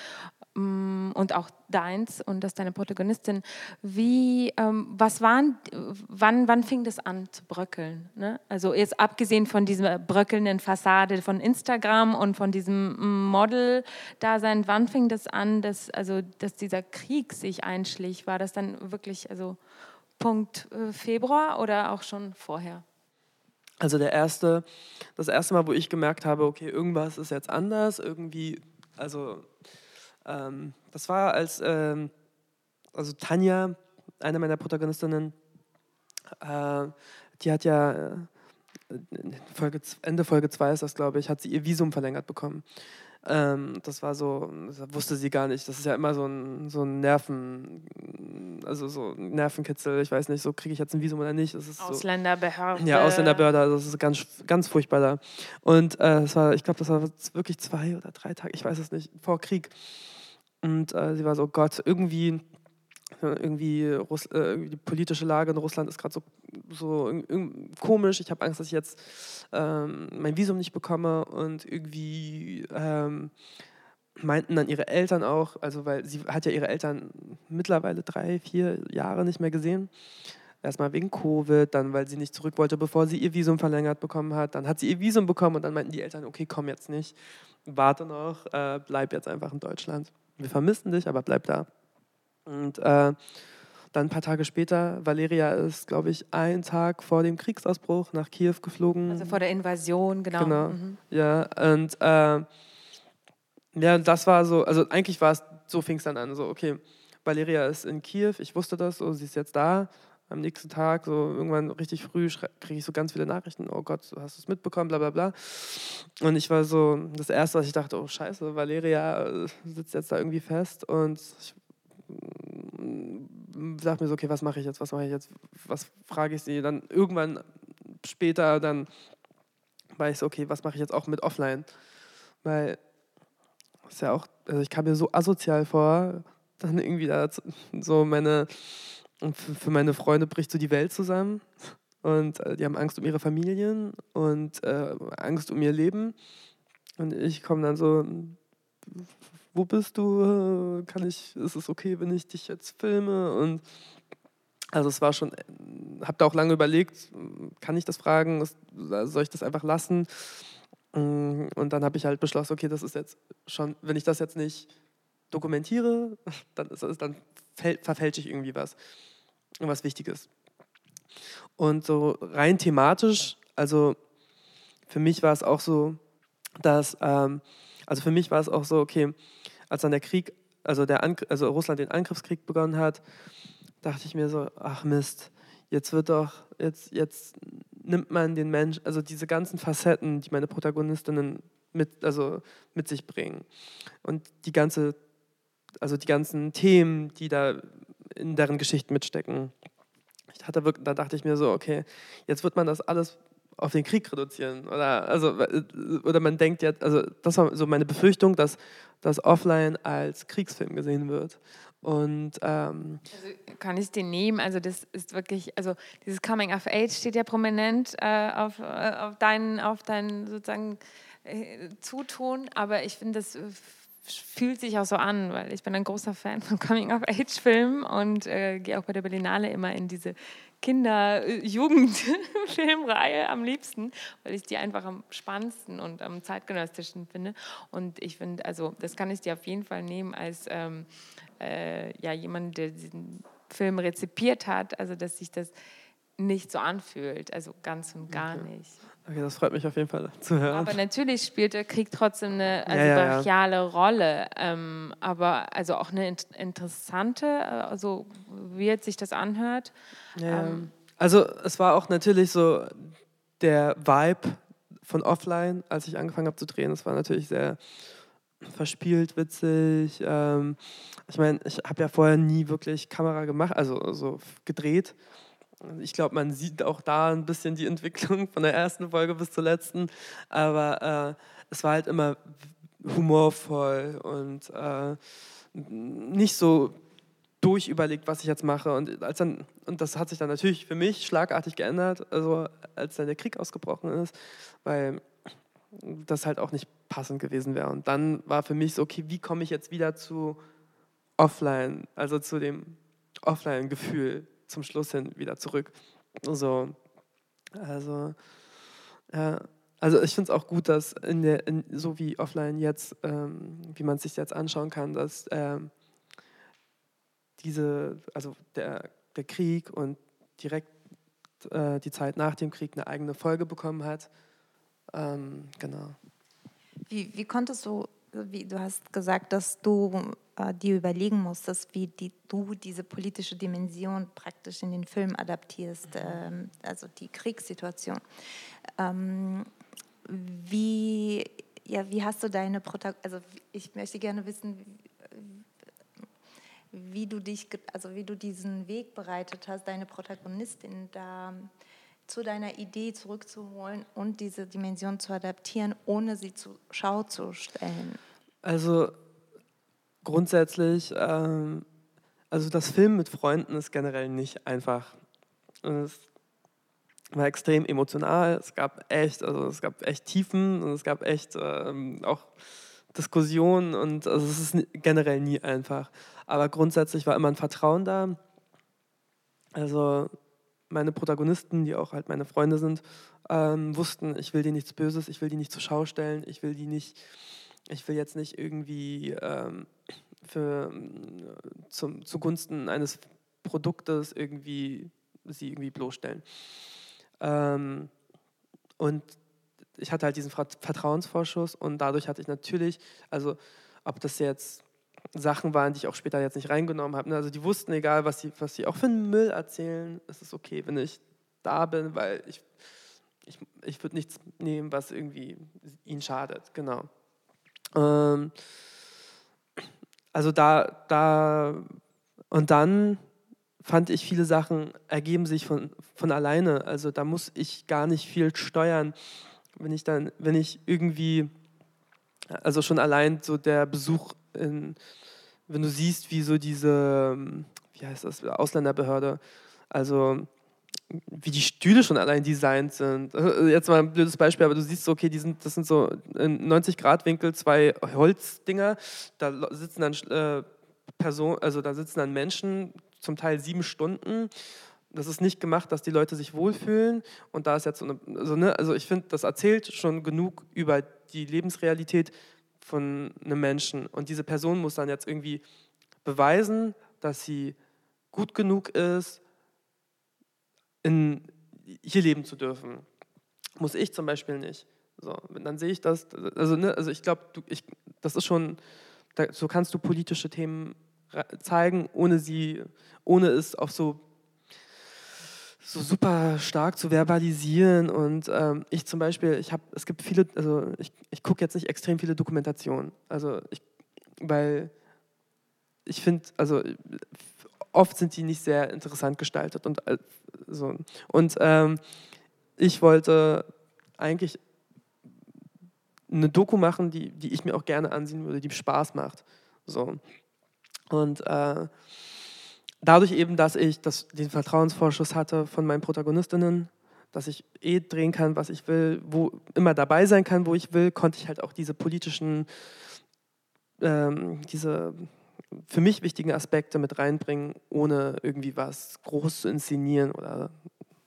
und auch deins und das deine Protagonistin. Wie, ähm, was waren, wann, wann fing das an zu bröckeln? Ne? Also jetzt abgesehen von dieser bröckelnden Fassade von Instagram und von diesem Model-Dasein, wann fing das an, dass, also, dass dieser Krieg sich einschlich? War das dann wirklich also Punkt äh, Februar oder auch schon vorher? Also der erste, das erste Mal, wo ich gemerkt habe, okay, irgendwas ist jetzt anders, irgendwie, also ähm, das war als, ähm, also Tanja, eine meiner Protagonistinnen, äh, die hat ja äh, Folge, Ende Folge 2 ist das, glaube ich, hat sie ihr Visum verlängert bekommen. Ähm, das war so, das wusste sie gar nicht. Das ist ja immer so ein, so ein Nerven, also so ein Nervenkitzel. Ich weiß nicht, so kriege ich jetzt ein Visum oder nicht. Das ist Ausländerbehörde. So, ja, Ausländerbehörde. Also das ist ganz, ganz furchtbar da. Und äh, das war, ich glaube, das war wirklich zwei oder drei Tage, ich weiß es nicht, vor Krieg. Und äh, sie war so, oh Gott, irgendwie irgendwie Russ äh, die politische Lage in Russland ist gerade so, so komisch. Ich habe Angst, dass ich jetzt ähm, mein Visum nicht bekomme und irgendwie ähm, meinten dann ihre Eltern auch, also weil sie hat ja ihre Eltern mittlerweile drei, vier Jahre nicht mehr gesehen. Erstmal wegen Covid, dann weil sie nicht zurück wollte, bevor sie ihr Visum verlängert bekommen hat. Dann hat sie ihr Visum bekommen und dann meinten die Eltern, okay, komm jetzt nicht, warte noch, äh, bleib jetzt einfach in Deutschland. Wir vermissen dich, aber bleib da. Und äh, dann ein paar Tage später, Valeria ist, glaube ich, einen Tag vor dem Kriegsausbruch nach Kiew geflogen. Also vor der Invasion, genau. Genau, mhm. ja. Und äh, ja, das war so, also eigentlich war es, so fing es dann an, so, okay, Valeria ist in Kiew, ich wusste das, so, sie ist jetzt da. Am nächsten Tag, so irgendwann richtig früh, kriege ich so ganz viele Nachrichten, oh Gott, hast du es mitbekommen, bla bla bla. Und ich war so, das Erste, was ich dachte, oh scheiße, Valeria äh, sitzt jetzt da irgendwie fest und ich sag mir so, okay, was mache ich jetzt, was mache ich jetzt, was frage ich sie, dann irgendwann später, dann weiß ich so, okay, was mache ich jetzt auch mit offline, weil ist ja auch, also ich kam mir so asozial vor, dann irgendwie da so meine, für meine Freunde bricht so die Welt zusammen und äh, die haben Angst um ihre Familien und äh, Angst um ihr Leben und ich komme dann so wo bist du? Kann ich, ist es okay, wenn ich dich jetzt filme? Und also es war schon, habe da auch lange überlegt, kann ich das fragen? Soll ich das einfach lassen? Und dann habe ich halt beschlossen, okay, das ist jetzt schon, wenn ich das jetzt nicht dokumentiere, dann, ist dann verfälsche ich irgendwie was, was Wichtiges. Und so rein thematisch, also für mich war es auch so, dass, ähm, also für mich war es auch so, okay, als dann der Krieg, also, der also Russland den Angriffskrieg begonnen hat, dachte ich mir so, ach Mist, jetzt wird doch, jetzt, jetzt nimmt man den Mensch, also diese ganzen Facetten, die meine Protagonistinnen mit, also mit sich bringen und die ganze, also die ganzen Themen, die da in deren Geschichten mitstecken. Hatte da dachte ich mir so, okay, jetzt wird man das alles auf den Krieg reduzieren. Oder, also, oder man denkt ja, also das war so meine Befürchtung, dass das offline als Kriegsfilm gesehen wird. Und ähm, also kann ich den nehmen? Also das ist wirklich, also dieses Coming of Age steht ja prominent äh, auf, äh, auf deinen, auf deinen sozusagen äh, Zutun, aber ich finde das fühlt sich auch so an, weil ich bin ein großer Fan von Coming-of-Age-Filmen und äh, gehe auch bei der Berlinale immer in diese Kinder-Jugendfilmreihe am liebsten, weil ich die einfach am spannendsten und am zeitgenössischen finde. Und ich finde, also das kann ich dir auf jeden Fall nehmen als ähm, äh, ja, jemand, der diesen Film rezipiert hat, also dass sich das nicht so anfühlt, also ganz und gar okay. nicht. Okay, das freut mich auf jeden Fall zu hören. Aber natürlich spielt der Krieg trotzdem eine also ja, brachiale ja. Rolle, ähm, aber also auch eine interessante, also wie jetzt sich das anhört. Ähm, also es war auch natürlich so der Vibe von offline, als ich angefangen habe zu drehen. Das war natürlich sehr verspielt, witzig. Ähm, ich meine, ich habe ja vorher nie wirklich Kamera gemacht, also so gedreht. Ich glaube, man sieht auch da ein bisschen die Entwicklung von der ersten Folge bis zur letzten. Aber äh, es war halt immer humorvoll und äh, nicht so durchüberlegt, was ich jetzt mache. Und, als dann, und das hat sich dann natürlich für mich schlagartig geändert, also als dann der Krieg ausgebrochen ist, weil das halt auch nicht passend gewesen wäre. Und dann war für mich so, okay, wie komme ich jetzt wieder zu Offline, also zu dem Offline-Gefühl zum Schluss hin wieder zurück. So, also, ja, also ich finde es auch gut, dass in der, in, so wie offline jetzt, ähm, wie man sich jetzt anschauen kann, dass ähm, diese, also der, der Krieg und direkt äh, die Zeit nach dem Krieg eine eigene Folge bekommen hat. Ähm, genau. Wie, wie konntest du, wie, du hast gesagt, dass du äh, dir überlegen musstest, wie die, du diese politische Dimension praktisch in den Film adaptierst, ähm, also die Kriegssituation. Ähm, wie, ja, wie hast du deine Protagonistin, also ich möchte gerne wissen, wie du dich, also wie du diesen Weg bereitet hast, deine Protagonistin da zu deiner Idee zurückzuholen und diese Dimension zu adaptieren, ohne sie zur Schau zu stellen? Also grundsätzlich, ähm, also das Film mit Freunden ist generell nicht einfach. Es war extrem emotional. Es gab echt, also es gab echt Tiefen und es gab echt ähm, auch Diskussionen und also es ist generell nie einfach. Aber grundsätzlich war immer ein Vertrauen da. Also meine Protagonisten, die auch halt meine Freunde sind, ähm, wussten, ich will die nichts Böses, ich will die nicht zur Schau stellen, ich will die nicht, ich will jetzt nicht irgendwie ähm, für, zum, zugunsten eines Produktes irgendwie sie irgendwie bloßstellen. Ähm, und ich hatte halt diesen Vertrauensvorschuss und dadurch hatte ich natürlich, also ob das jetzt Sachen waren, die ich auch später jetzt nicht reingenommen habe. Ne? Also die wussten, egal was sie, was sie auch für einen Müll erzählen, es ist okay, wenn ich da bin, weil ich, ich, ich würde nichts nehmen, was irgendwie ihnen schadet. Genau. Ähm, also da, da und dann fand ich, viele Sachen ergeben sich von, von alleine. Also da muss ich gar nicht viel steuern. Wenn ich dann, wenn ich irgendwie, also schon allein so der Besuch in, wenn du siehst, wie so diese, wie heißt das, Ausländerbehörde, also wie die Stühle schon allein designt sind. Jetzt mal ein blödes Beispiel, aber du siehst so, okay, die sind, das sind so in 90 Grad Winkel zwei Holzdinger, da sitzen dann äh, Personen, also da sitzen dann Menschen, zum Teil sieben Stunden. Das ist nicht gemacht, dass die Leute sich wohlfühlen. Und da ist jetzt so eine, also, ne, also ich finde, das erzählt schon genug über die Lebensrealität von einem Menschen. Und diese Person muss dann jetzt irgendwie beweisen, dass sie gut genug ist, in, hier leben zu dürfen. Muss ich zum Beispiel nicht. So, dann sehe ich das, also, ne, also ich glaube, das ist schon, da, so kannst du politische Themen zeigen, ohne sie, ohne es auch so, so super stark zu verbalisieren. Und ähm, ich zum Beispiel, ich habe, es gibt viele, also ich, ich gucke jetzt nicht extrem viele Dokumentationen, also ich, weil ich finde, also oft sind die nicht sehr interessant gestaltet und so. Und ähm, ich wollte eigentlich eine Doku machen, die, die ich mir auch gerne ansehen würde, die Spaß macht. So. Und äh, dadurch eben, dass ich das, den Vertrauensvorschuss hatte von meinen Protagonistinnen, dass ich eh drehen kann, was ich will, wo immer dabei sein kann, wo ich will, konnte ich halt auch diese politischen, ähm, diese für mich wichtigen Aspekte mit reinbringen, ohne irgendwie was groß zu inszenieren oder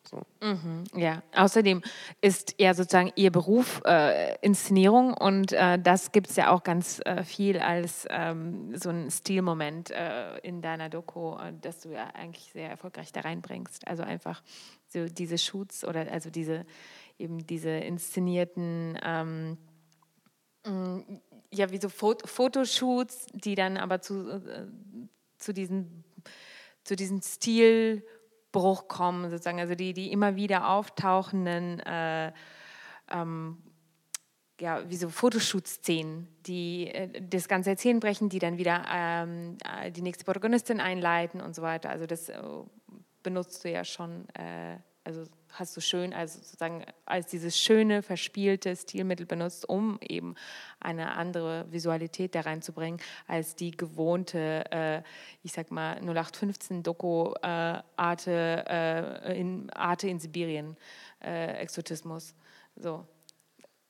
so. Mhm, ja, außerdem ist ja sozusagen Ihr Beruf äh, Inszenierung und äh, das gibt es ja auch ganz äh, viel als ähm, so ein Stilmoment äh, in deiner Doku, äh, dass du ja eigentlich sehr erfolgreich da reinbringst. Also einfach so diese Shoots oder also diese eben diese inszenierten ähm, mm, ja wie so Fot Fotoshoots, die dann aber zu, äh, zu diesen zu diesen Stil Bruch kommen, sozusagen, also die, die immer wieder auftauchenden äh, ähm, ja, wie so Fotoshoot-Szenen, die äh, das Ganze erzählen brechen, die dann wieder ähm, äh, die nächste Protagonistin einleiten und so weiter. Also das äh, benutzt du ja schon, äh, also hast du schön, also sozusagen als dieses schöne, verspielte Stilmittel benutzt, um eben eine andere Visualität da reinzubringen, als die gewohnte, äh, ich sag mal, 0815-Doku-Arte äh, äh, in, Arte in Sibirien, äh, Exotismus. So.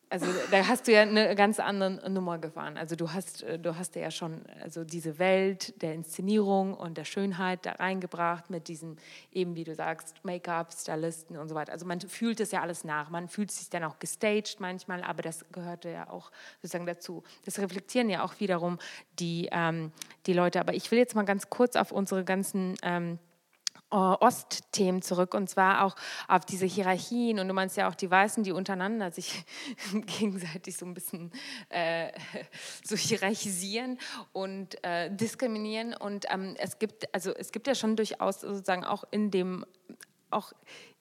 Also da hast du ja eine ganz andere Nummer gefahren. Also du hast, äh, du hast ja schon also diese Welt der Inszenierung und der Schönheit da reingebracht mit diesen eben, wie du sagst, Make-up, Stylisten und so weiter. Also man fühlt es ja alles nach. Man fühlt sich dann auch gestaged manchmal, aber das gehörte ja auch sozusagen dazu. Das reflektieren ja auch wiederum die, ähm, die Leute. Aber ich will jetzt mal ganz kurz auf unsere ganzen ähm, äh, Ostthemen zurück und zwar auch auf diese Hierarchien. Und du meinst ja auch die Weißen, die untereinander sich gegenseitig so ein bisschen äh, so hierarchisieren und äh, diskriminieren. Und ähm, es gibt also es gibt ja schon durchaus sozusagen auch in dem auch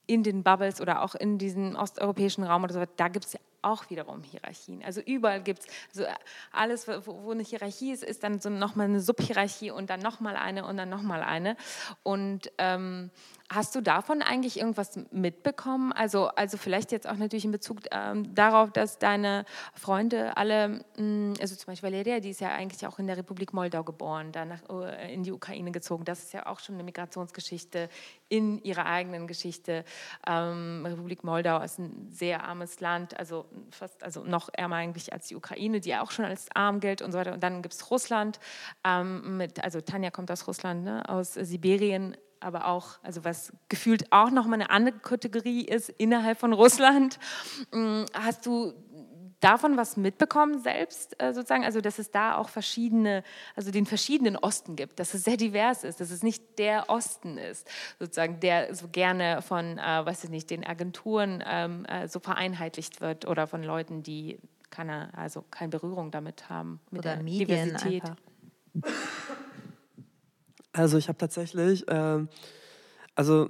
in den Bubbles oder auch in diesem osteuropäischen Raum oder so, da gibt es ja auch wiederum Hierarchien. Also überall gibt es, also alles, wo, wo, eine Hierarchie ist, ist dann so nochmal eine Subhierarchie und dann nochmal eine und dann nochmal eine. Und ähm, Hast du davon eigentlich irgendwas mitbekommen? Also, also vielleicht jetzt auch natürlich in Bezug ähm, darauf, dass deine Freunde alle, mh, hm, also zum Beispiel Valeria, die ist ja eigentlich auch in der Republik Moldau geboren, danach äh, in die Ukraine gezogen. Das ist ja auch schon eine Migrationsgeschichte in ihrer eigenen Geschichte. Ähm, Republik Moldau ist ein sehr armes Land, also fast, also noch ärmer eigentlich als die Ukraine, die ja auch schon als arm gilt und so weiter. Und dann gibt es Russland ähm, mit, also Tanja kommt aus Russland, ne, aus Sibirien aber auch, also was gefühlt auch nochmal eine andere Kategorie ist innerhalb von Russland. Mm, hast du davon was mitbekommen selbst äh, sozusagen, also dass es da auch verschiedene, also den verschiedenen Osten gibt, dass es sehr divers ist, dass es nicht der Osten ist, sozusagen, der so gerne von, äh, weiß ich nicht, den Agenturen ähm, äh, so vereinheitlicht wird oder von Leuten, die keine, also keine Berührung damit haben, mit oder der Medien Diversität. Einfach. Also ich habe tatsächlich, ähm, also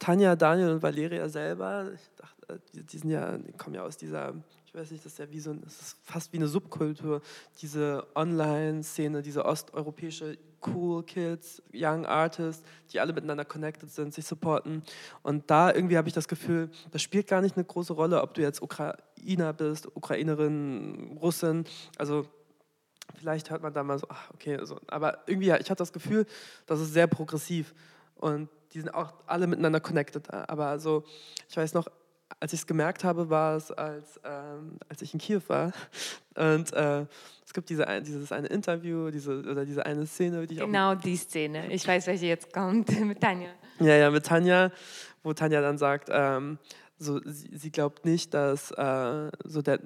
Tanja, Daniel und Valeria selber, ich dachte, die, sind ja, die kommen ja aus dieser, ich weiß nicht, das ist ja wie so, das ist fast wie eine Subkultur, diese Online-Szene, diese osteuropäische Cool Kids, Young Artists, die alle miteinander connected sind, sich supporten. Und da irgendwie habe ich das Gefühl, das spielt gar nicht eine große Rolle, ob du jetzt Ukrainer bist, Ukrainerin, Russin, also vielleicht hört man da mal so, ach, okay, so. aber irgendwie, ja, ich hatte das Gefühl, das ist sehr progressiv und die sind auch alle miteinander connected. Aber so, ich weiß noch, als ich es gemerkt habe, war es, als, ähm, als ich in Kiew war und äh, es gibt diese, dieses eine Interview, diese, oder diese eine Szene, die Genau die Szene. Ich weiß, welche jetzt kommt, mit Tanja. Ja, ja, mit Tanja, wo Tanja dann sagt, ähm, so, sie, sie, glaubt nicht, dass äh, so der,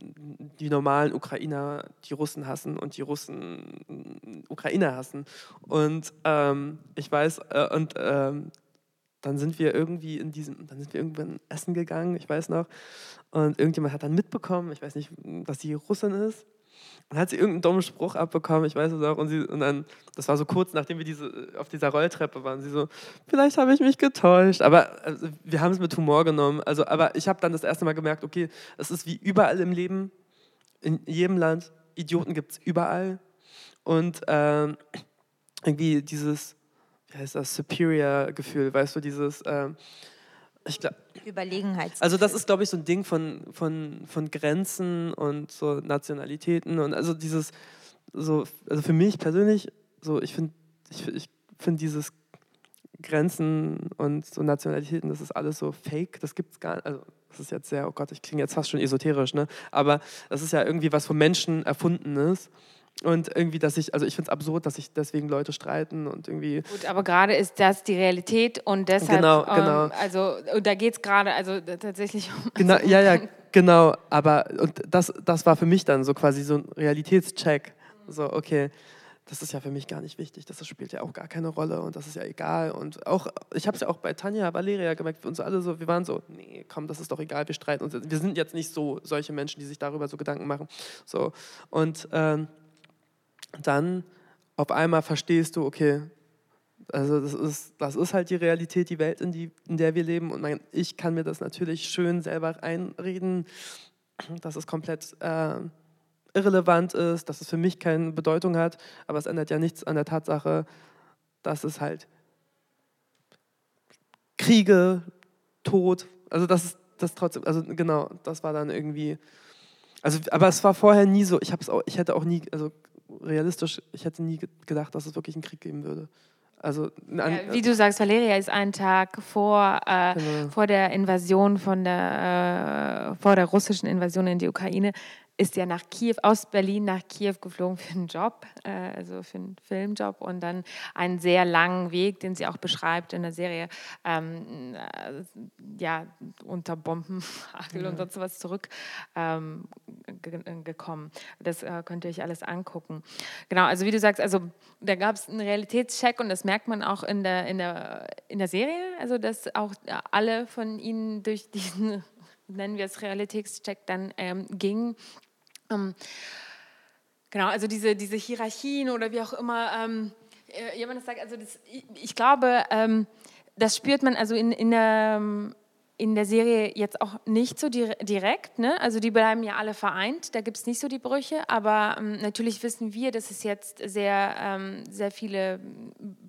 die normalen Ukrainer die Russen hassen und die Russen Ukrainer hassen. Und ähm, ich weiß, äh, und ähm, dann sind wir irgendwie in diesem, dann sind wir irgendwann essen gegangen, ich weiß noch. Und irgendjemand hat dann mitbekommen, ich weiß nicht, dass sie Russin ist. Dann hat sie irgendeinen dummen Spruch abbekommen, ich weiß es auch. Und, sie, und dann, das war so kurz, nachdem wir diese, auf dieser Rolltreppe waren, sie so, vielleicht habe ich mich getäuscht. Aber also, wir haben es mit Humor genommen. Also, aber ich habe dann das erste Mal gemerkt, okay, es ist wie überall im Leben, in jedem Land, Idioten gibt es überall. Und ähm, irgendwie dieses, wie heißt das, Superior-Gefühl, weißt du, dieses... Ähm, ich glaub, Überlegenheits. Also das ist, glaube ich, so ein Ding von, von, von Grenzen und so Nationalitäten und also dieses, so, also für mich persönlich, so ich finde, ich, ich finde dieses Grenzen und so Nationalitäten, das ist alles so fake, das gibt es gar nicht, also das ist jetzt sehr, oh Gott, ich klinge jetzt fast schon esoterisch, ne? aber das ist ja irgendwie was von Menschen erfunden ist und irgendwie, dass ich, also ich finde es absurd, dass sich deswegen Leute streiten und irgendwie. Gut, aber gerade ist das die Realität und deshalb. Genau, genau. Ähm, also, da geht es gerade, also tatsächlich um. Genau, also, ja, ja, genau. Aber, und das, das war für mich dann so quasi so ein Realitätscheck. So, okay, das ist ja für mich gar nicht wichtig, das spielt ja auch gar keine Rolle und das ist ja egal. Und auch, ich habe es ja auch bei Tanja, Valeria gemerkt, wir uns alle so, wir waren so, nee, komm, das ist doch egal, wir streiten uns. Wir sind jetzt nicht so solche Menschen, die sich darüber so Gedanken machen. So, und. Ähm, dann auf einmal verstehst du, okay, Also das ist, das ist halt die Realität, die Welt, in, die, in der wir leben. Und mein, ich kann mir das natürlich schön selber einreden, dass es komplett äh, irrelevant ist, dass es für mich keine Bedeutung hat. Aber es ändert ja nichts an der Tatsache, dass es halt Kriege, Tod, also das ist das trotzdem, also genau, das war dann irgendwie, also aber es war vorher nie so, ich, auch, ich hätte auch nie, also realistisch, ich hätte nie gedacht, dass es wirklich einen Krieg geben würde. Also, an, wie du sagst, Valeria ist einen Tag vor, äh, genau. vor der Invasion von der, äh, vor der russischen Invasion in die Ukraine ist ja nach Kiew, aus Berlin nach Kiew geflogen für einen Job, äh, also für einen Filmjob und dann einen sehr langen Weg, den sie auch beschreibt in der Serie, ähm, äh, ja, unter Bombenhagel ja. und sonst was zurück ähm, gekommen. Das äh, könnt ihr euch alles angucken. Genau, also wie du sagst, also da gab es einen Realitätscheck und das merkt man auch in der, in der, in der Serie, also dass auch alle von ihnen durch diesen nennen wir es Realitätscheck, dann ähm, ging. Ähm, genau, also diese, diese Hierarchien oder wie auch immer ähm, äh, jemand sagt, also das, ich, ich, glaube, ähm, das spürt man also in, in der in der Serie jetzt auch nicht so direkt. Ne? Also die bleiben ja alle vereint, da gibt es nicht so die Brüche, aber ähm, natürlich wissen wir, dass es jetzt sehr, ähm, sehr viele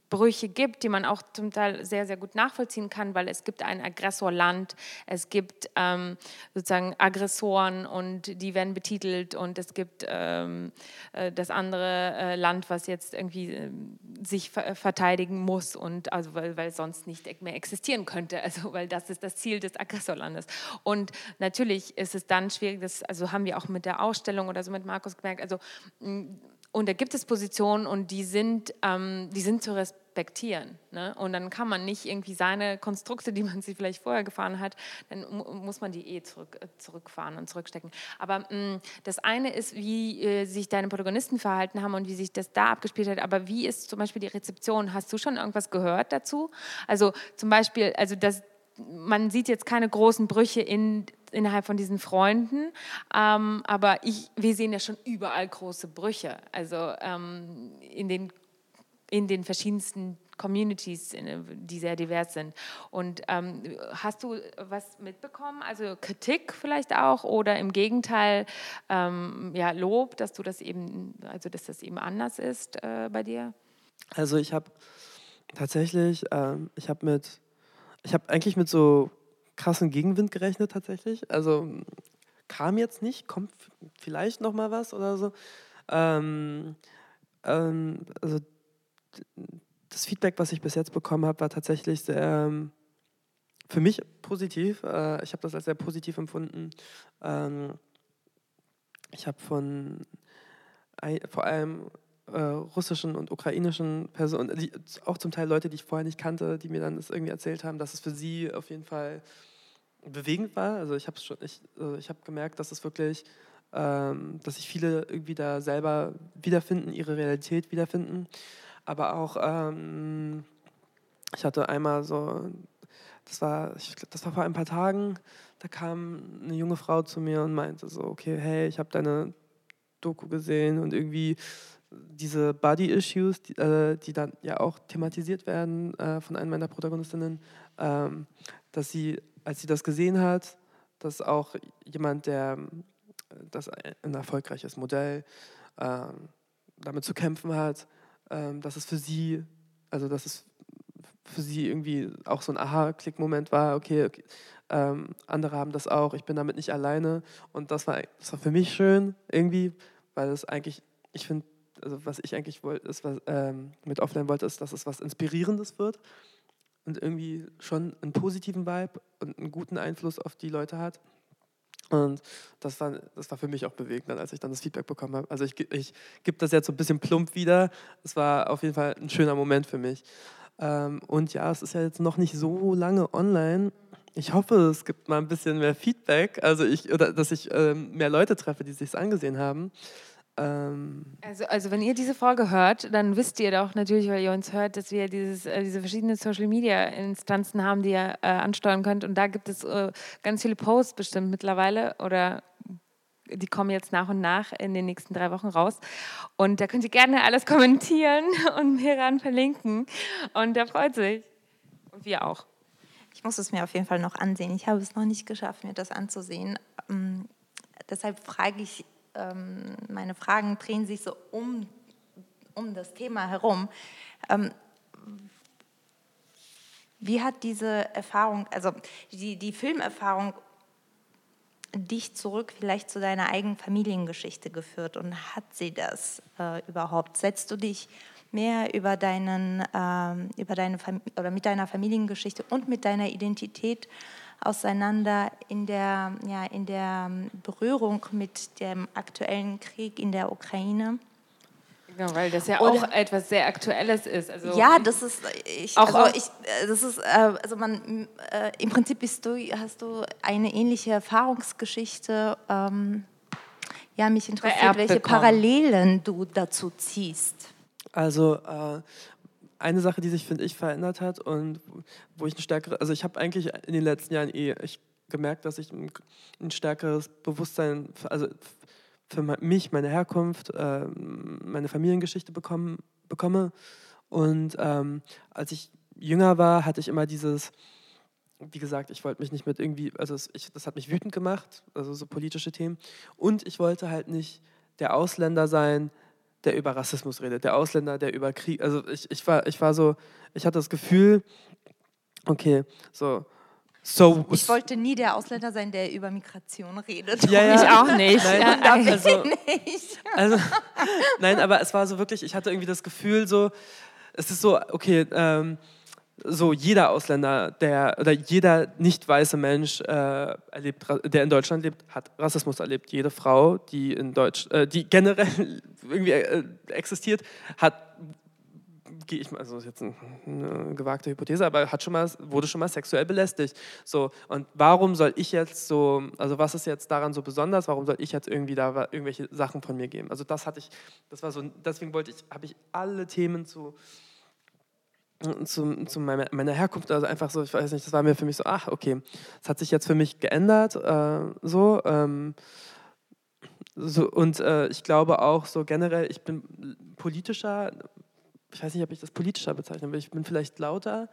Brüche gibt, die man auch zum Teil sehr, sehr gut nachvollziehen kann, weil es gibt ein Aggressorland, es gibt ähm, sozusagen Aggressoren und die werden betitelt und es gibt ähm, äh, das andere äh, Land, was jetzt irgendwie äh, sich ver verteidigen muss und also weil, weil sonst nicht mehr existieren könnte, also weil das ist das Ziel des Aggressorlandes. Und natürlich ist es dann schwierig, das also haben wir auch mit der Ausstellung oder so mit Markus gemerkt, also und da gibt es Positionen und die sind, ähm, die sind zu respektieren. Ne? Und dann kann man nicht irgendwie seine Konstrukte, die man sich vielleicht vorher gefahren hat, dann muss man die eh zurück, äh, zurückfahren und zurückstecken. Aber mh, mm, das eine ist, wie äh, sich deine Protagonisten verhalten haben und wie sich das da abgespielt hat. Aber wie ist zum Beispiel die Rezeption? Hast du schon irgendwas gehört dazu? Also zum Beispiel, also das, man sieht jetzt keine großen Brüche in innerhalb von diesen Freunden. Ähm, aber ich, wir sehen ja schon überall große Brüche. Also ähm, in, den, in den verschiedensten Communities, die sehr divers sind. Und ähm, hast du was mitbekommen? Also Kritik vielleicht auch oder im Gegenteil ähm, ja, Lob, dass du das eben, also dass das eben anders ist äh, bei dir? Also ich habe tatsächlich, ähm, ich habe mit, ich habe eigentlich mit so krassen Gegenwind gerechnet tatsächlich. Also kam jetzt nicht, kommt vielleicht noch mal was oder so. Ähm, ähm, also das Feedback, was ich bis jetzt bekommen habe, war tatsächlich sehr ähm, für mich positiv. Äh, ich habe das als sehr positiv empfunden. Ähm, ich habe von vor allem äh, russischen und ukrainischen Personen, die, auch zum Teil Leute, die ich vorher nicht kannte, die mir dann das irgendwie erzählt haben, dass es für sie auf jeden Fall bewegend war. Also ich habe ich, also ich habe gemerkt, dass es wirklich, ähm, dass sich viele irgendwie da selber wiederfinden, ihre Realität wiederfinden. Aber auch, ähm, ich hatte einmal so, das war, ich, das war vor ein paar Tagen, da kam eine junge Frau zu mir und meinte so, okay, hey, ich habe deine Doku gesehen und irgendwie diese Body-Issues, die, äh, die, dann ja auch thematisiert werden äh, von einer meiner Protagonistinnen, ähm, dass sie als sie das gesehen hat, dass auch jemand, der das ein erfolgreiches Modell ähm, damit zu kämpfen hat, ähm, dass es für sie, also dass es für sie irgendwie auch so ein Aha-Klick-Moment war, okay, okay ähm, andere haben das auch, ich bin damit nicht alleine. Und das war, das war für mich schön irgendwie, weil es eigentlich, ich finde, also was ich eigentlich wollte, ist, was ähm, mit Offline wollte, ist, dass es was Inspirierendes wird und irgendwie schon einen positiven Vibe und einen guten Einfluss auf die Leute hat. Und das war, das war für mich auch bewegend, als ich dann das Feedback bekommen habe. Also ich, ich gebe das jetzt so ein bisschen plump wieder. Es war auf jeden Fall ein schöner Moment für mich. Ähm, und ja, es ist ja jetzt noch nicht so lange online. Ich hoffe, es gibt mal ein bisschen mehr Feedback, also ich, oder dass ich ähm, mehr Leute treffe, die sich angesehen haben. Ähm also, also wenn ihr diese Folge hört, dann wisst ihr doch natürlich, weil ihr uns hört, dass wir dieses, äh, diese verschiedenen Social-Media-Instanzen haben, die ihr äh, ansteuern könnt. Und da gibt es äh, ganz viele Posts bestimmt mittlerweile oder die kommen jetzt nach und nach in den nächsten drei Wochen raus. Und da könnt ihr gerne alles kommentieren und mir ran verlinken. Und der freut sich. Und wir auch. Ich muss es mir auf jeden Fall noch ansehen. Ich habe es noch nicht geschafft, mir das anzusehen. Ähm, deshalb frage ich, ähm, meine Fragen drehen sich so um, um das Thema herum. Ähm, wie hat diese Erfahrung, also die, die Filmerfahrung dich zurück vielleicht zu deiner eigenen Familiengeschichte geführt und hat sie das äh, überhaupt? Setzt du dich mehr über deinen, ähm, über deine oder mit deiner Familiengeschichte und mit deiner Identität auseinander in der, ja, in der Berührung mit dem aktuellen Krieg in der Ukraine? Genau, weil das ja Oder, auch etwas sehr Aktuelles ist. Also ja, das ist, ich, auch, also ich, das ist, äh, also man, äh, im Prinzip bist du, hast du eine ähnliche Erfahrungsgeschichte. Ähm, ja, mich interessiert, welche bekommen. Parallelen du dazu ziehst. Also äh, eine Sache, die sich, finde ich, verändert hat und wo ich ein stärkeres, also ich habe eigentlich in den letzten Jahren eh ich gemerkt, dass ich ein, stärkeres Bewusstsein, also für mich, meine Herkunft, äh, meine Familiengeschichte bekommen, bekomme. Und ähm, als ich jünger war, hatte ich immer dieses, wie gesagt, ich wollte mich nicht mit irgendwie, also ich, das hat mich wütend gemacht, also so politische Themen. Und ich wollte halt nicht der Ausländer sein, der über Rassismus redet, der Ausländer, der über Krieg, also ich, ich, war, ich war so, ich hatte das Gefühl, okay, so, So, ich wollte nie der Ausländer sein, der über Migration redet. Ja, ja. Ich auch nicht. Nein, ja, also, nicht. Also, nein, aber es war so wirklich, ich hatte irgendwie das Gefühl, so, es ist so, okay, ähm, so jeder Ausländer, der oder jeder nicht weiße Mensch, äh, erlebt, der in Deutschland lebt, hat Rassismus erlebt. Jede Frau, die in Deutsch, äh, die generell irgendwie äh, existiert, hat gehe ich mal, also jetzt eine gewagte Hypothese, aber hat schon mal, wurde schon mal sexuell belästigt. So, und warum soll ich jetzt so, also was ist jetzt daran so besonders, warum soll ich jetzt irgendwie da irgendwelche Sachen von mir geben? Also das hatte ich, das war so, deswegen wollte ich, habe ich alle Themen zu, zu, zu meiner, meiner, Herkunft, also einfach so, ich weiß nicht, das war mir für mich so, ach, okay, das hat sich jetzt für mich geändert, äh, so, ähm, so, und äh, ich glaube auch so generell, ich bin politischer, ich weiß nicht, ob ich das politischer bezeichne, aber ich bin vielleicht lauter.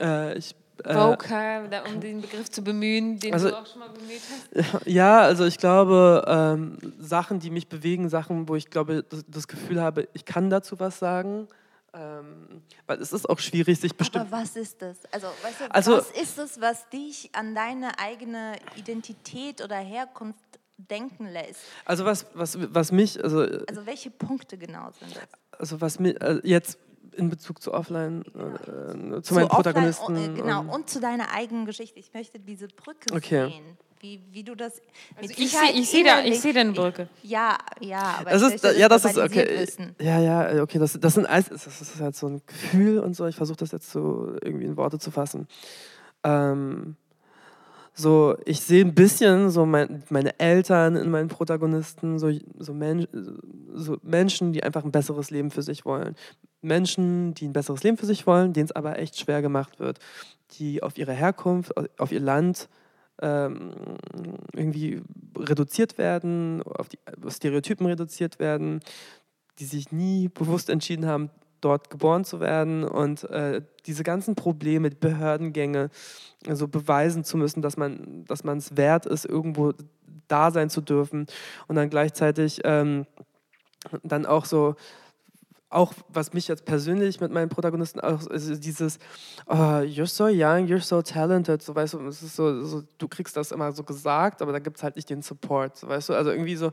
Äh, ich, äh, Vocal, um den Begriff zu bemühen, den also, du auch schon mal bemüht hast? Ja, also ich glaube, ähm, Sachen, die mich bewegen, Sachen, wo ich glaube, das, das Gefühl habe, ich kann dazu was sagen. Ähm, weil es ist auch schwierig, sich bestimmt. Aber was ist das? Also, weißt du, also, was ist es, was dich an deine eigene Identität oder Herkunft denken lässt? Also was, was, was mich, also, also welche Punkte genau sind das? Also was mir äh, jetzt in Bezug zu Offline, äh, zu, zu, meinen Protagonisten. Offline, äh, genau, und, und zu deiner eigenen Geschichte. Ich möchte diese Brücke okay. sehen. Wie, wie du das also ich, sehe ich sehe da, ich sehe da eine Brücke. Ja, ja, aber das ist, das ja, das ist okay. Wissen. Ja, ja, okay, das, das, sind, das ist halt so ein Gefühl und so. Ich versuche das jetzt so irgendwie in Worte zu fassen. Ähm, so, ich sehe ein bisschen so mein, meine Eltern in meinen Protagonisten, so, so, Men so, Menschen, die einfach ein besseres Leben für sich wollen. Menschen, die ein besseres Leben für sich wollen, denen es aber echt schwer gemacht wird, die auf ihre Herkunft, auf ihr Land ähm, irgendwie reduziert werden, auf die Stereotypen reduziert werden, die sich nie bewusst entschieden haben, dort geboren zu werden und äh, diese ganzen Probleme, Behördengänge, also beweisen zu müssen, dass man dass es wert ist, irgendwo da sein zu dürfen und dann gleichzeitig ähm, dann auch so auch was mich jetzt persönlich mit meinen Protagonisten auch ist dieses oh, you're so young, you're so talented, so weißt du, es ist so, so du kriegst das immer so gesagt, aber da gibt es halt nicht den Support, so, weißt du, also irgendwie so.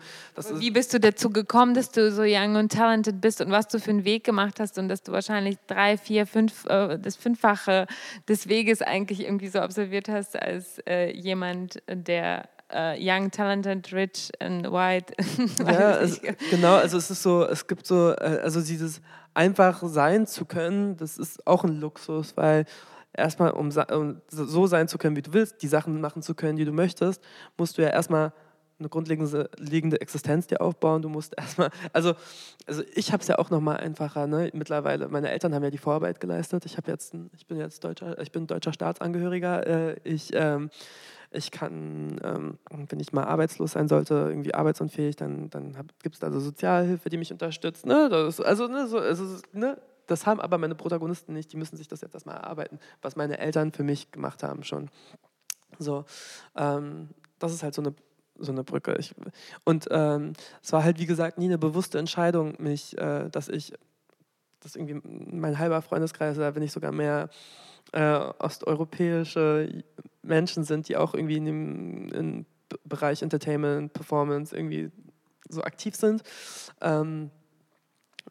Wie bist du dazu gekommen, dass du so young und talented bist und was du für einen Weg gemacht hast und dass du wahrscheinlich drei, vier, fünf, äh, das Fünffache des Weges eigentlich irgendwie so absolviert hast als äh, jemand, der uh, young, talented, rich and white. ja, also, genau, also es ist so, es gibt so, äh, also dieses einfach sein zu können, das ist auch ein Luxus, weil erstmal, um, um so sein zu können, wie du willst, die Sachen machen zu können, die du möchtest, musst du ja erstmal eine grundlegende Existenz dir aufbauen. Du musst erstmal, also, also ich habe es ja auch noch mal einfacher. Ne? Mittlerweile, meine Eltern haben ja die Vorarbeit geleistet. Ich habe jetzt, ich bin jetzt deutscher, ich bin deutscher Staatsangehöriger. Äh, ich ähm, ich kann, ähm, wenn ich mal arbeitslos sein sollte, irgendwie arbeitsunfähig, dann, dann gibt es da so Sozialhilfe, die mich unterstützt. Ne? Das, also, ne, so, also, ne? das haben aber meine Protagonisten nicht, die müssen sich das jetzt erstmal erarbeiten, was meine Eltern für mich gemacht haben schon. So, ähm, das ist halt so eine so eine Brücke. Ich, und ähm, es war halt, wie gesagt, nie eine bewusste Entscheidung, mich, äh, dass ich, dass irgendwie mein halber Freundeskreis, oder wenn nicht sogar mehr äh, osteuropäische Menschen sind, die auch irgendwie in im Bereich Entertainment, Performance irgendwie so aktiv sind. Ähm,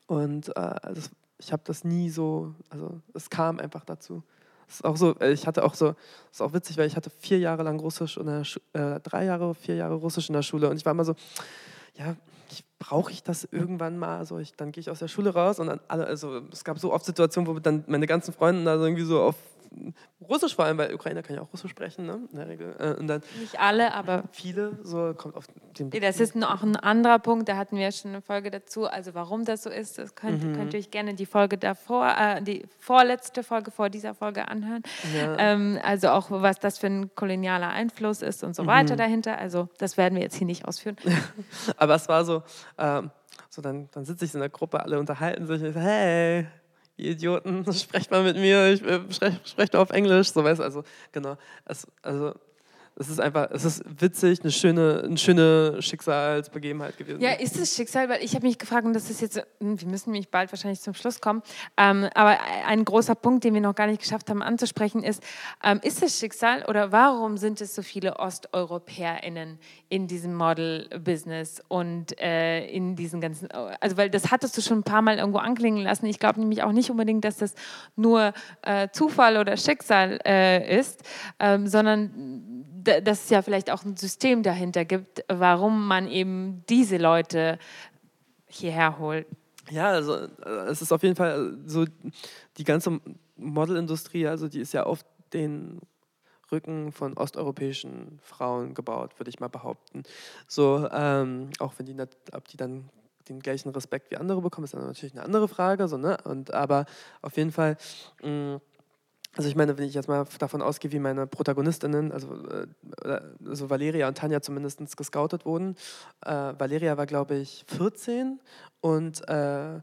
und äh, das, ich habe das nie so, also es kam einfach dazu. Das ist auch so, äh, ich hatte auch so, das ist auch witzig, weil ich hatte vier Jahre lang Russisch in der äh, drei Jahre, vier Jahre Russisch in der Schule und ich war immer so, ja, brauche ich das irgendwann mal? Also ich, dann gehe ich aus der Schule raus und dann alle, also es gab so oft Situationen, wo dann meine ganzen Freunde da irgendwie so auf Russisch vor allem, weil Ukrainer kann ja auch Russisch sprechen, ne? in der Regel. Äh, und dann Nicht alle, aber viele, so kommt auf den Das ist noch ein anderer Punkt, da hatten wir schon eine Folge dazu, also warum das so ist, das könnt, mhm. könnt ihr euch gerne die Folge davor, äh, die vorletzte Folge vor dieser Folge anhören. Ja. Ähm, also auch, was das für ein kolonialer Einfluss ist und so mhm. weiter dahinter, also das werden wir jetzt hier nicht ausführen. aber es war so, ähm, so dann, dann sitze ich in der Gruppe, alle unterhalten sich, und ich so, hey, ihr Idioten, sprecht mal mit mir, ich äh, spreche sprech auf Englisch, so weißt also genau. Es, also es ist einfach, es ist witzig, eine schöne, eine schöne Schicksalsbegebenheit gewesen. Ja, ist es Schicksal? Weil ich habe mich gefragt, und das ist jetzt, hm, wir müssen nämlich bald wahrscheinlich zum Schluss kommen, ähm, aber ein großer Punkt, den wir noch gar nicht geschafft haben anzusprechen, ist, ähm, ist es Schicksal oder warum sind es so viele OsteuropäerInnen in diesem Model-Business und äh, in diesen ganzen, also weil das hattest du schon ein paar Mal irgendwo anklingen lassen. Ich glaube nämlich auch nicht unbedingt, dass das nur äh, Zufall oder Schicksal äh, ist, ähm, sondern dass es ja vielleicht auch ein System dahinter gibt, warum man eben diese Leute hierher holt. Ja, also äh, es ist auf jeden Fall so, die ganze Modelindustrie, also die ist ja auf den Rücken von osteuropäischen Frauen gebaut, würde ich mal behaupten. So, ähm, auch wenn die, ob die dann den gleichen Respekt wie andere bekommen, ist dann natürlich eine andere Frage. So, ne? Und, aber auf jeden Fall mh, mm, also ich meine, wenn ich jetzt mal davon ausgehe, wie meine Protagonistinnen, also, äh, also Valeria und Tanja zumindest gescoutet wurden. Äh, Valeria war, glaube ich, 14 und, äh,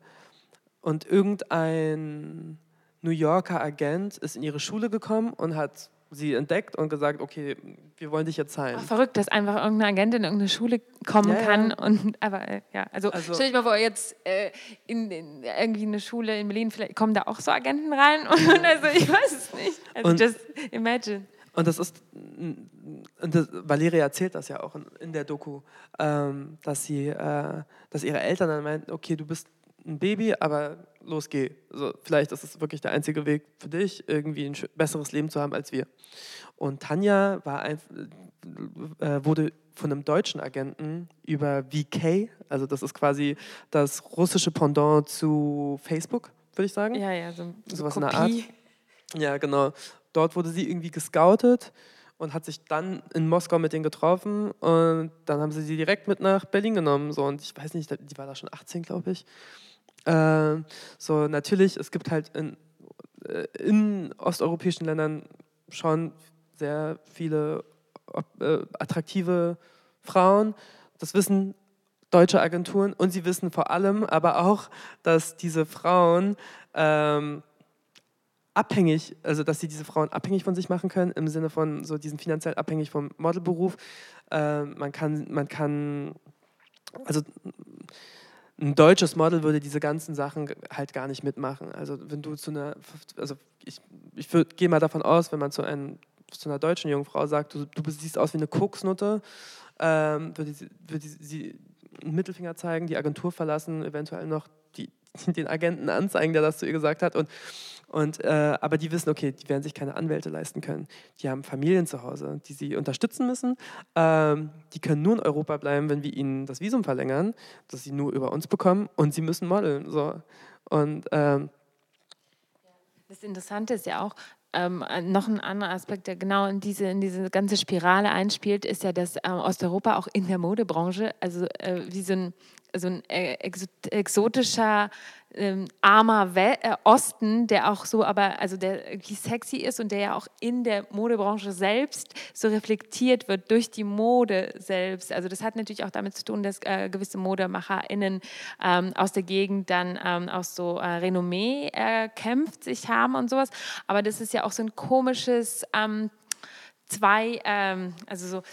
und irgendein New Yorker Agent ist in ihre Schule gekommen und hat sie entdeckt und gesagt, okay, wir wollen dich jetzt zahlen. Ach, verrückt, dass einfach irgendeine Agentin in irgendeine Schule kommen ja, kann. Ja. Und, aber äh, ja, also, also stell dich mal vor, jetzt äh, in, in, irgendwie eine Schule in Berlin, vielleicht kommen da auch so Agenten rein. Und, also ich weiß es nicht. Also und, just imagine. Und das ist, und das, Valeria erzählt das ja auch in, in der Doku, ähm, dass sie, äh, dass ihre Eltern dann meinten, okay, du bist ein Baby, aber los geh. Also vielleicht ist es wirklich der einzige Weg für dich, irgendwie ein besseres Leben zu haben als wir. Und Tanja war ein, äh, wurde von einem deutschen Agenten über VK, also das ist quasi das russische Pendant zu Facebook, würde ich sagen. Ja, ja, so, so sowas in der Art. Ja, genau. Dort wurde sie irgendwie gescoutet und hat sich dann in Moskau mit denen getroffen und dann haben sie sie direkt mit nach Berlin genommen. So, und ich weiß nicht, die war da schon 18, glaube ich. Äh, so, natürlich, es gibt halt in, äh, in osteuropäischen Ländern schon sehr viele äh, attraktive Frauen. Das wissen deutsche Agenturen und sie wissen vor allem aber auch, dass diese Frauen ähm, abhängig, also dass sie diese Frauen abhängig von sich machen können, im Sinne von so diesen finanziell abhängig vom Modelberuf. Äh, man kann, man kann, also ein deutsches Model würde diese ganzen Sachen halt gar nicht mitmachen. Also wenn du zu einer, also ich, ich gehe mal davon aus, wenn man zu, einem, zu einer deutschen Jungfrau sagt, du, du siehst aus wie eine Koksnutte, ähm, würde, sie, würde sie einen Mittelfinger zeigen, die Agentur verlassen, eventuell noch die, den Agenten anzeigen, der das zu ihr gesagt hat und und, äh, aber die wissen, okay, die werden sich keine Anwälte leisten können. Die haben Familien zu Hause, die sie unterstützen müssen. Ähm, die können nur in Europa bleiben, wenn wir ihnen das Visum verlängern, das sie nur über uns bekommen. Und sie müssen modeln. So. Und, ähm, das Interessante ist ja auch, ähm, noch ein anderer Aspekt, der genau in diese, in diese ganze Spirale einspielt, ist ja, dass ähm, Osteuropa auch in der Modebranche, also äh, wie so ein, so ein äh, exotischer ähm, armer We äh, Osten, der auch so, aber also der irgendwie sexy ist und der ja auch in der Modebranche selbst so reflektiert wird durch die Mode selbst. Also das hat natürlich auch damit zu tun, dass äh, gewisse ModemacherInnen ähm, aus der Gegend dann ähm, auch so äh, Renommee erkämpft sich haben und sowas. Aber das ist ja auch so ein komisches ähm, zwei, ähm, also so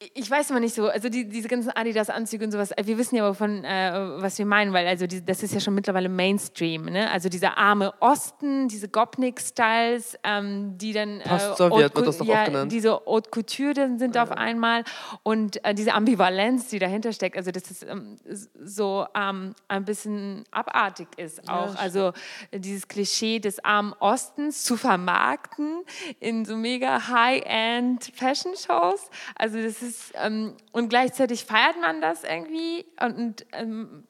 ich weiß immer nicht so, also die, diese ganzen Adidas-Anzüge und sowas, äh, wir wissen ja wovon, äh, was wir meinen, weil also die, das ist ja schon mittlerweile Mainstream, ne? also dieser arme Osten, diese Gopnik-Styles, ähm, die dann... Äh, Post-Sowjet wird das doch ja, genannt. diese Haute Couture sind ja. auf einmal und äh, diese Ambivalenz, die dahinter steckt, also dass es ähm, so ähm, ein bisschen abartig ist auch, ja, also dieses Klischee des armen Ostens zu vermarkten in so mega High-End Fashion-Shows, also das ist ist, ähm, und gleichzeitig feiert man das irgendwie und, ähm,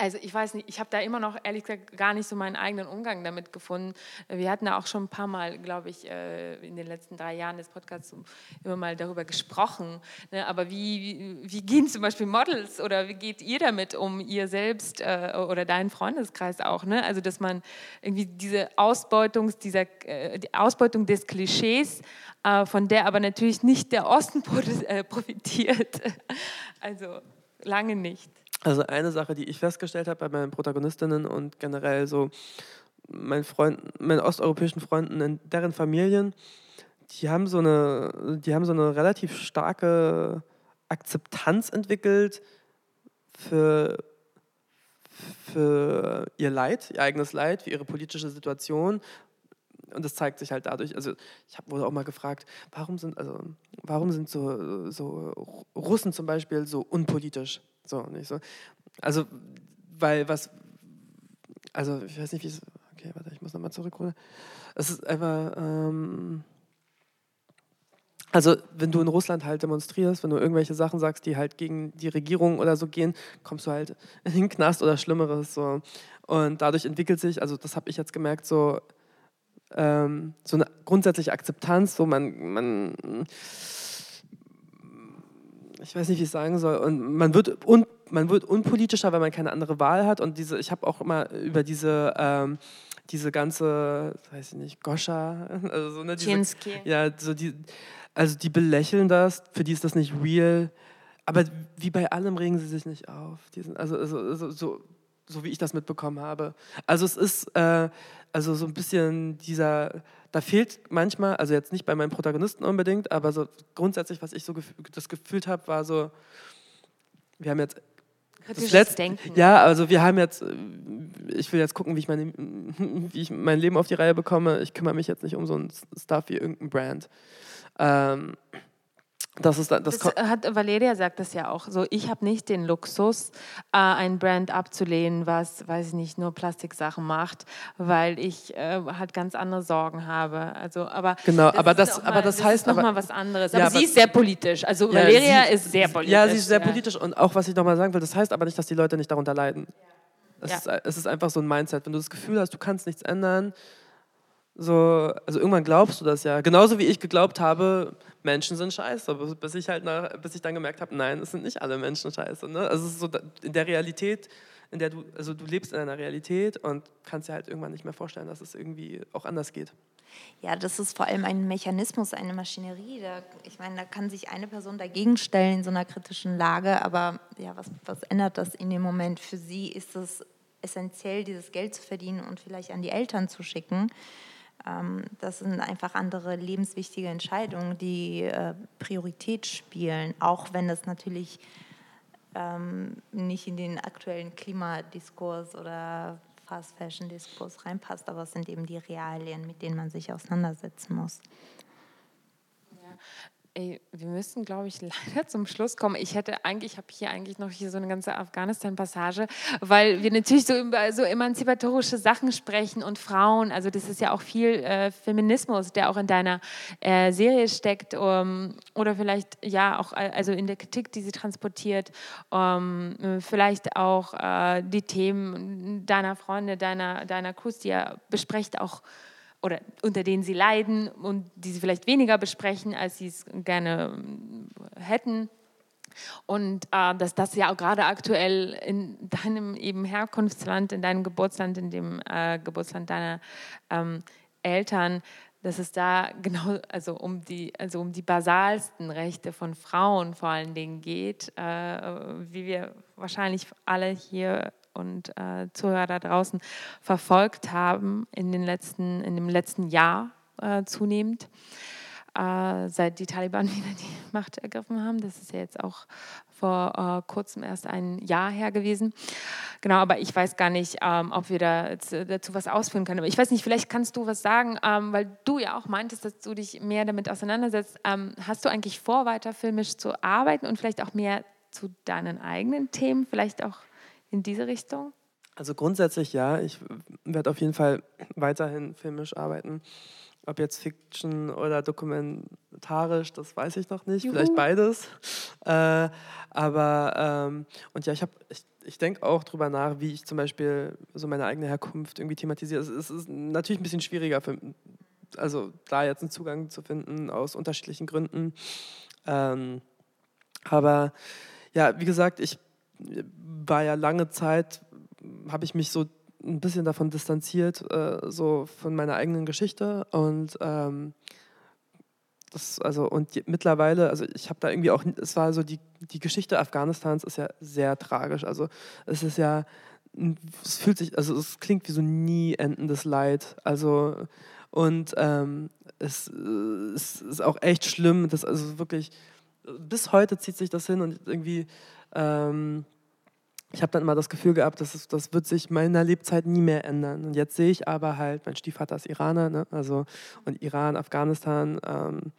also ich weiß nicht, ich habe da immer noch ehrlich gesagt gar nicht so meinen eigenen Umgang damit gefunden. Wir hatten da auch schon ein paar Mal, glaube ich, äh, in den letzten drei Jahren des Podcasts immer mal darüber gesprochen. Ne? Aber wie, wie gehen zum Beispiel Models oder wie geht ihr damit um, ihr selbst äh, oder deinen Freundeskreis auch? Ne? Also dass man irgendwie diese Ausbeutung, dieser, äh, die Ausbeutung des Klischees, von der aber natürlich nicht der Osten profitiert. Also lange nicht. Also eine Sache, die ich festgestellt habe bei meinen Protagonistinnen und generell so meinen Freunden, meinen osteuropäischen Freunden, in deren Familien, die haben so eine, die haben so eine relativ starke Akzeptanz entwickelt für, für ihr Leid, ihr eigenes Leid, für ihre politische Situation. Und das zeigt sich halt dadurch, also ich habe wurde auch mal gefragt, warum sind, also, warum sind so, so Russen zum Beispiel so unpolitisch? So, nicht so. Also, weil was, also ich weiß nicht, wie es, okay, warte, ich muss nochmal zurückholen. Es ist einfach, ähm, also wenn du in Russland halt demonstrierst, wenn du irgendwelche Sachen sagst, die halt gegen die Regierung oder so gehen, kommst du halt in den Knast oder Schlimmeres. So. Und dadurch entwickelt sich, also das habe ich jetzt gemerkt, so, ähm, so eine grundsätzliche Akzeptanz, so man, man ich weiß nicht, wie ich es sagen soll. Und man wird, un, man wird unpolitischer, weil man keine andere Wahl hat. Und diese, ich habe auch immer über diese, ähm, diese ganze, weiß ich nicht, Goscha, also so, ne, diese, ja, so die, also die belächeln das, für die ist das nicht real. Aber wie bei allem regen sie sich nicht auf. Sind, also, also, also so, so wie ich das mitbekommen habe. Also es ist äh, also so ein bisschen dieser da fehlt manchmal, also jetzt nicht bei meinen Protagonisten unbedingt, aber so grundsätzlich, was ich so gef das gefühlt habe, war so, wir haben jetzt das letzte, Denken. Ja, also wir haben jetzt, ich will jetzt gucken, wie ich, meine, wie ich mein Leben auf die Reihe bekomme. Ich kümmere mich jetzt nicht um so ein Stuff wie irgendein Brand. Ähm, das, ist, das, das hat Valeria sagt das ja auch. So, ich habe nicht den Luxus, äh, ein Brand abzulehnen, was, weiß ich nicht, nur Plastiksachen macht, weil ich äh, halt ganz andere Sorgen habe. Also, aber genau, das aber das, aber das, das heißt noch mal was anderes. Aber, ja, sie ist sehr politisch. Also ja, Valeria sie, ist sehr politisch. Ja, sie ist sehr politisch und auch was ich noch mal sagen will, das heißt aber nicht, dass die Leute nicht darunter leiden. Es, ist, es ist einfach so ein Mindset. Wenn du das Gefühl hast, du kannst nichts ändern, so, also irgendwann glaubst du das ja. Genauso wie ich geglaubt habe, Menschen sind scheiße, bis ich halt nach, bis ich dann gemerkt habe, nein, es sind nicht alle Menschen scheiße. Ne? Also es ist so in der Realität, in der du, also du lebst in einer Realität und kannst dir halt irgendwann nicht mehr vorstellen, dass es irgendwie auch anders geht. Ja, das ist vor allem ein Mechanismus, eine Maschinerie. Da, ich meine, da kann sich eine Person dagegen stellen in so einer kritischen Lage, aber ja, was, was ändert das in dem Moment? Für sie ist es essentiell, dieses Geld zu verdienen und vielleicht an die Eltern zu schicken. Ähm, das sind einfach andere lebenswichtige Entscheidungen, die äh, Priorität spielen, auch wenn das natürlich ähm, nicht in den aktuellen Klimadiskurs oder Fast Fashion Diskurs reinpasst, aber es sind eben die Realien, mit denen man sich auseinandersetzen muss. Ey, wir müssen, glaube ich, leider zum Schluss kommen. Ich hätte eigentlich, ich habe hier eigentlich noch hier so eine ganze Afghanistan-Passage, weil wir natürlich so über so emanzipatorische Sachen sprechen und Frauen. Also das ist ja auch viel äh, Feminismus, der auch in deiner äh, Serie steckt um, oder vielleicht ja auch äh, also in der Kritik, die sie transportiert. Um, vielleicht auch äh, die Themen deiner Freunde, deiner deiner Crews, die ja besprecht auch oder unter denen sie leiden und die sie vielleicht weniger besprechen, als sie es gerne ähm, hätten. Und äh, dass das ja auch gerade aktuell in deinem eben Herkunftsland, in deinem Geburtsland, in dem äh, Geburtsland deiner ähm, Eltern, dass es da genau also um die, also um die basalsten Rechte von Frauen vor allen Dingen geht, äh, wie wir wahrscheinlich alle hier und äh, Zuhörer da draußen verfolgt haben in, den letzten, in dem letzten Jahr äh, zunehmend äh, seit die Taliban wieder die Macht ergriffen haben. Das ist ja jetzt auch vor äh, kurzem erst ein Jahr her gewesen. Genau, aber ich weiß gar nicht, ähm, ob wir da äh, dazu was ausführen können. Aber ich weiß nicht, vielleicht kannst du was sagen, ähm, weil du ja auch meintest, dass du dich mehr damit auseinandersetzt. Ähm, hast du eigentlich vor, weiter filmisch zu arbeiten und vielleicht auch mehr zu deinen eigenen Themen, vielleicht auch in diese Richtung? Also grundsätzlich ja, ich werde auf jeden Fall weiterhin filmisch arbeiten. Ob jetzt Fiction oder dokumentarisch, das weiß ich noch nicht. Juhu. Vielleicht beides. Äh, aber, ähm, und ja, ich habe, ich, ich denke auch drüber nach, wie ich zum Beispiel so meine eigene Herkunft irgendwie thematisiere. Es, es ist natürlich ein bisschen schwieriger, für, also da jetzt einen Zugang zu finden aus unterschiedlichen Gründen. Ähm, aber ja, wie gesagt, ich war ja lange Zeit, habe ich mich so ein bisschen davon distanziert, äh, so von meiner eigenen Geschichte und ähm, das, also und mittlerweile, also ich habe da irgendwie auch, es war so die, die Geschichte Afghanistans ist ja sehr tragisch. Also es ist ja, es fühlt sich, also es klingt wie so nie endendes Leid. Also und ähm, es, es, ist auch echt schlimm, dass also wirklich bis heute zieht sich das hin und irgendwie ähm, ich habe dann immer das Gefühl gehabt, dass es, das wird sich meiner Lebzeit nie mehr ändern. Und jetzt sehe ich aber halt, mein Stiefvater ist Iraner, ne? also und Iran, Afghanistan, ähm,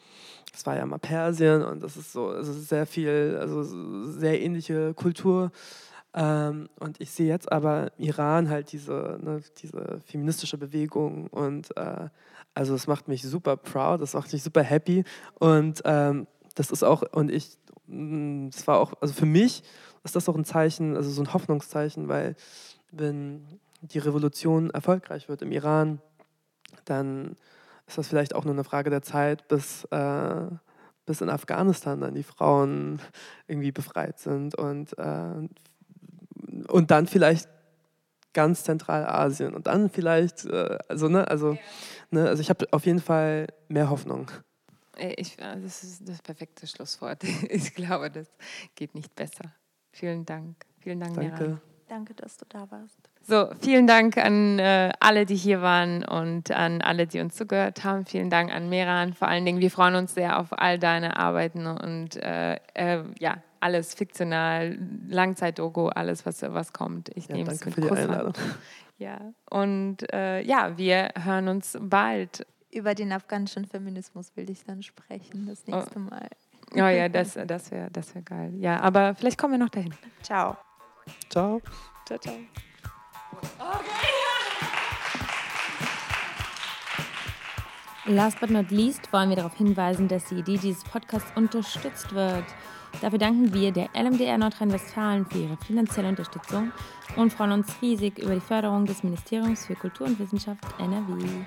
das war ja mal Persien und das ist so, also sehr viel, also sehr ähnliche Kultur. Ähm, und ich sehe jetzt aber Iran halt diese, ne, diese feministische Bewegung und äh, also es macht mich super proud, das macht mich super happy und ähm, das ist auch, und ich, mm, das war auch, also für mich ist das auch ein Zeichen, also so ein Hoffnungszeichen, weil wenn die Revolution erfolgreich wird im Iran, dann ist das vielleicht auch nur eine Frage der Zeit, bis, äh, bis in Afghanistan dann die Frauen irgendwie befreit sind und, äh, und dann vielleicht ganz Zentralasien und dann vielleicht, äh, also, ne, also, ne, also ich habe auf jeden Fall mehr Hoffnung. Ich, das ist das perfekte Schlusswort. Ich glaube, das geht nicht besser. Vielen Dank. Vielen Dank, Danke. Mira. Danke, dass du da warst. So, vielen Dank an äh, alle, die hier waren und an alle, die uns zugehört haben. Vielen Dank an Meran. Vor allen Dingen, wir freuen uns sehr auf all deine Arbeiten und äh, äh, ja, alles fiktional, Langzeit-Dogo, alles, was, was kommt. Ich ja, nehme es mit für die Einladung. Ja, und äh, ja, wir hören uns bald. Über den afghanischen Feminismus will ich dann sprechen das oh. nächste Mal. Oh ja, das, das wäre das wär geil. Ja, aber vielleicht kommen wir noch dahin. Ciao. Ciao. Ciao, ciao. Last but not least wollen wir darauf hinweisen, dass die Idee dieses Podcasts unterstützt wird. Dafür danken wir der LMDR Nordrhein-Westfalen für ihre finanzielle Unterstützung und freuen uns riesig über die Förderung des Ministeriums für Kultur und Wissenschaft NRW.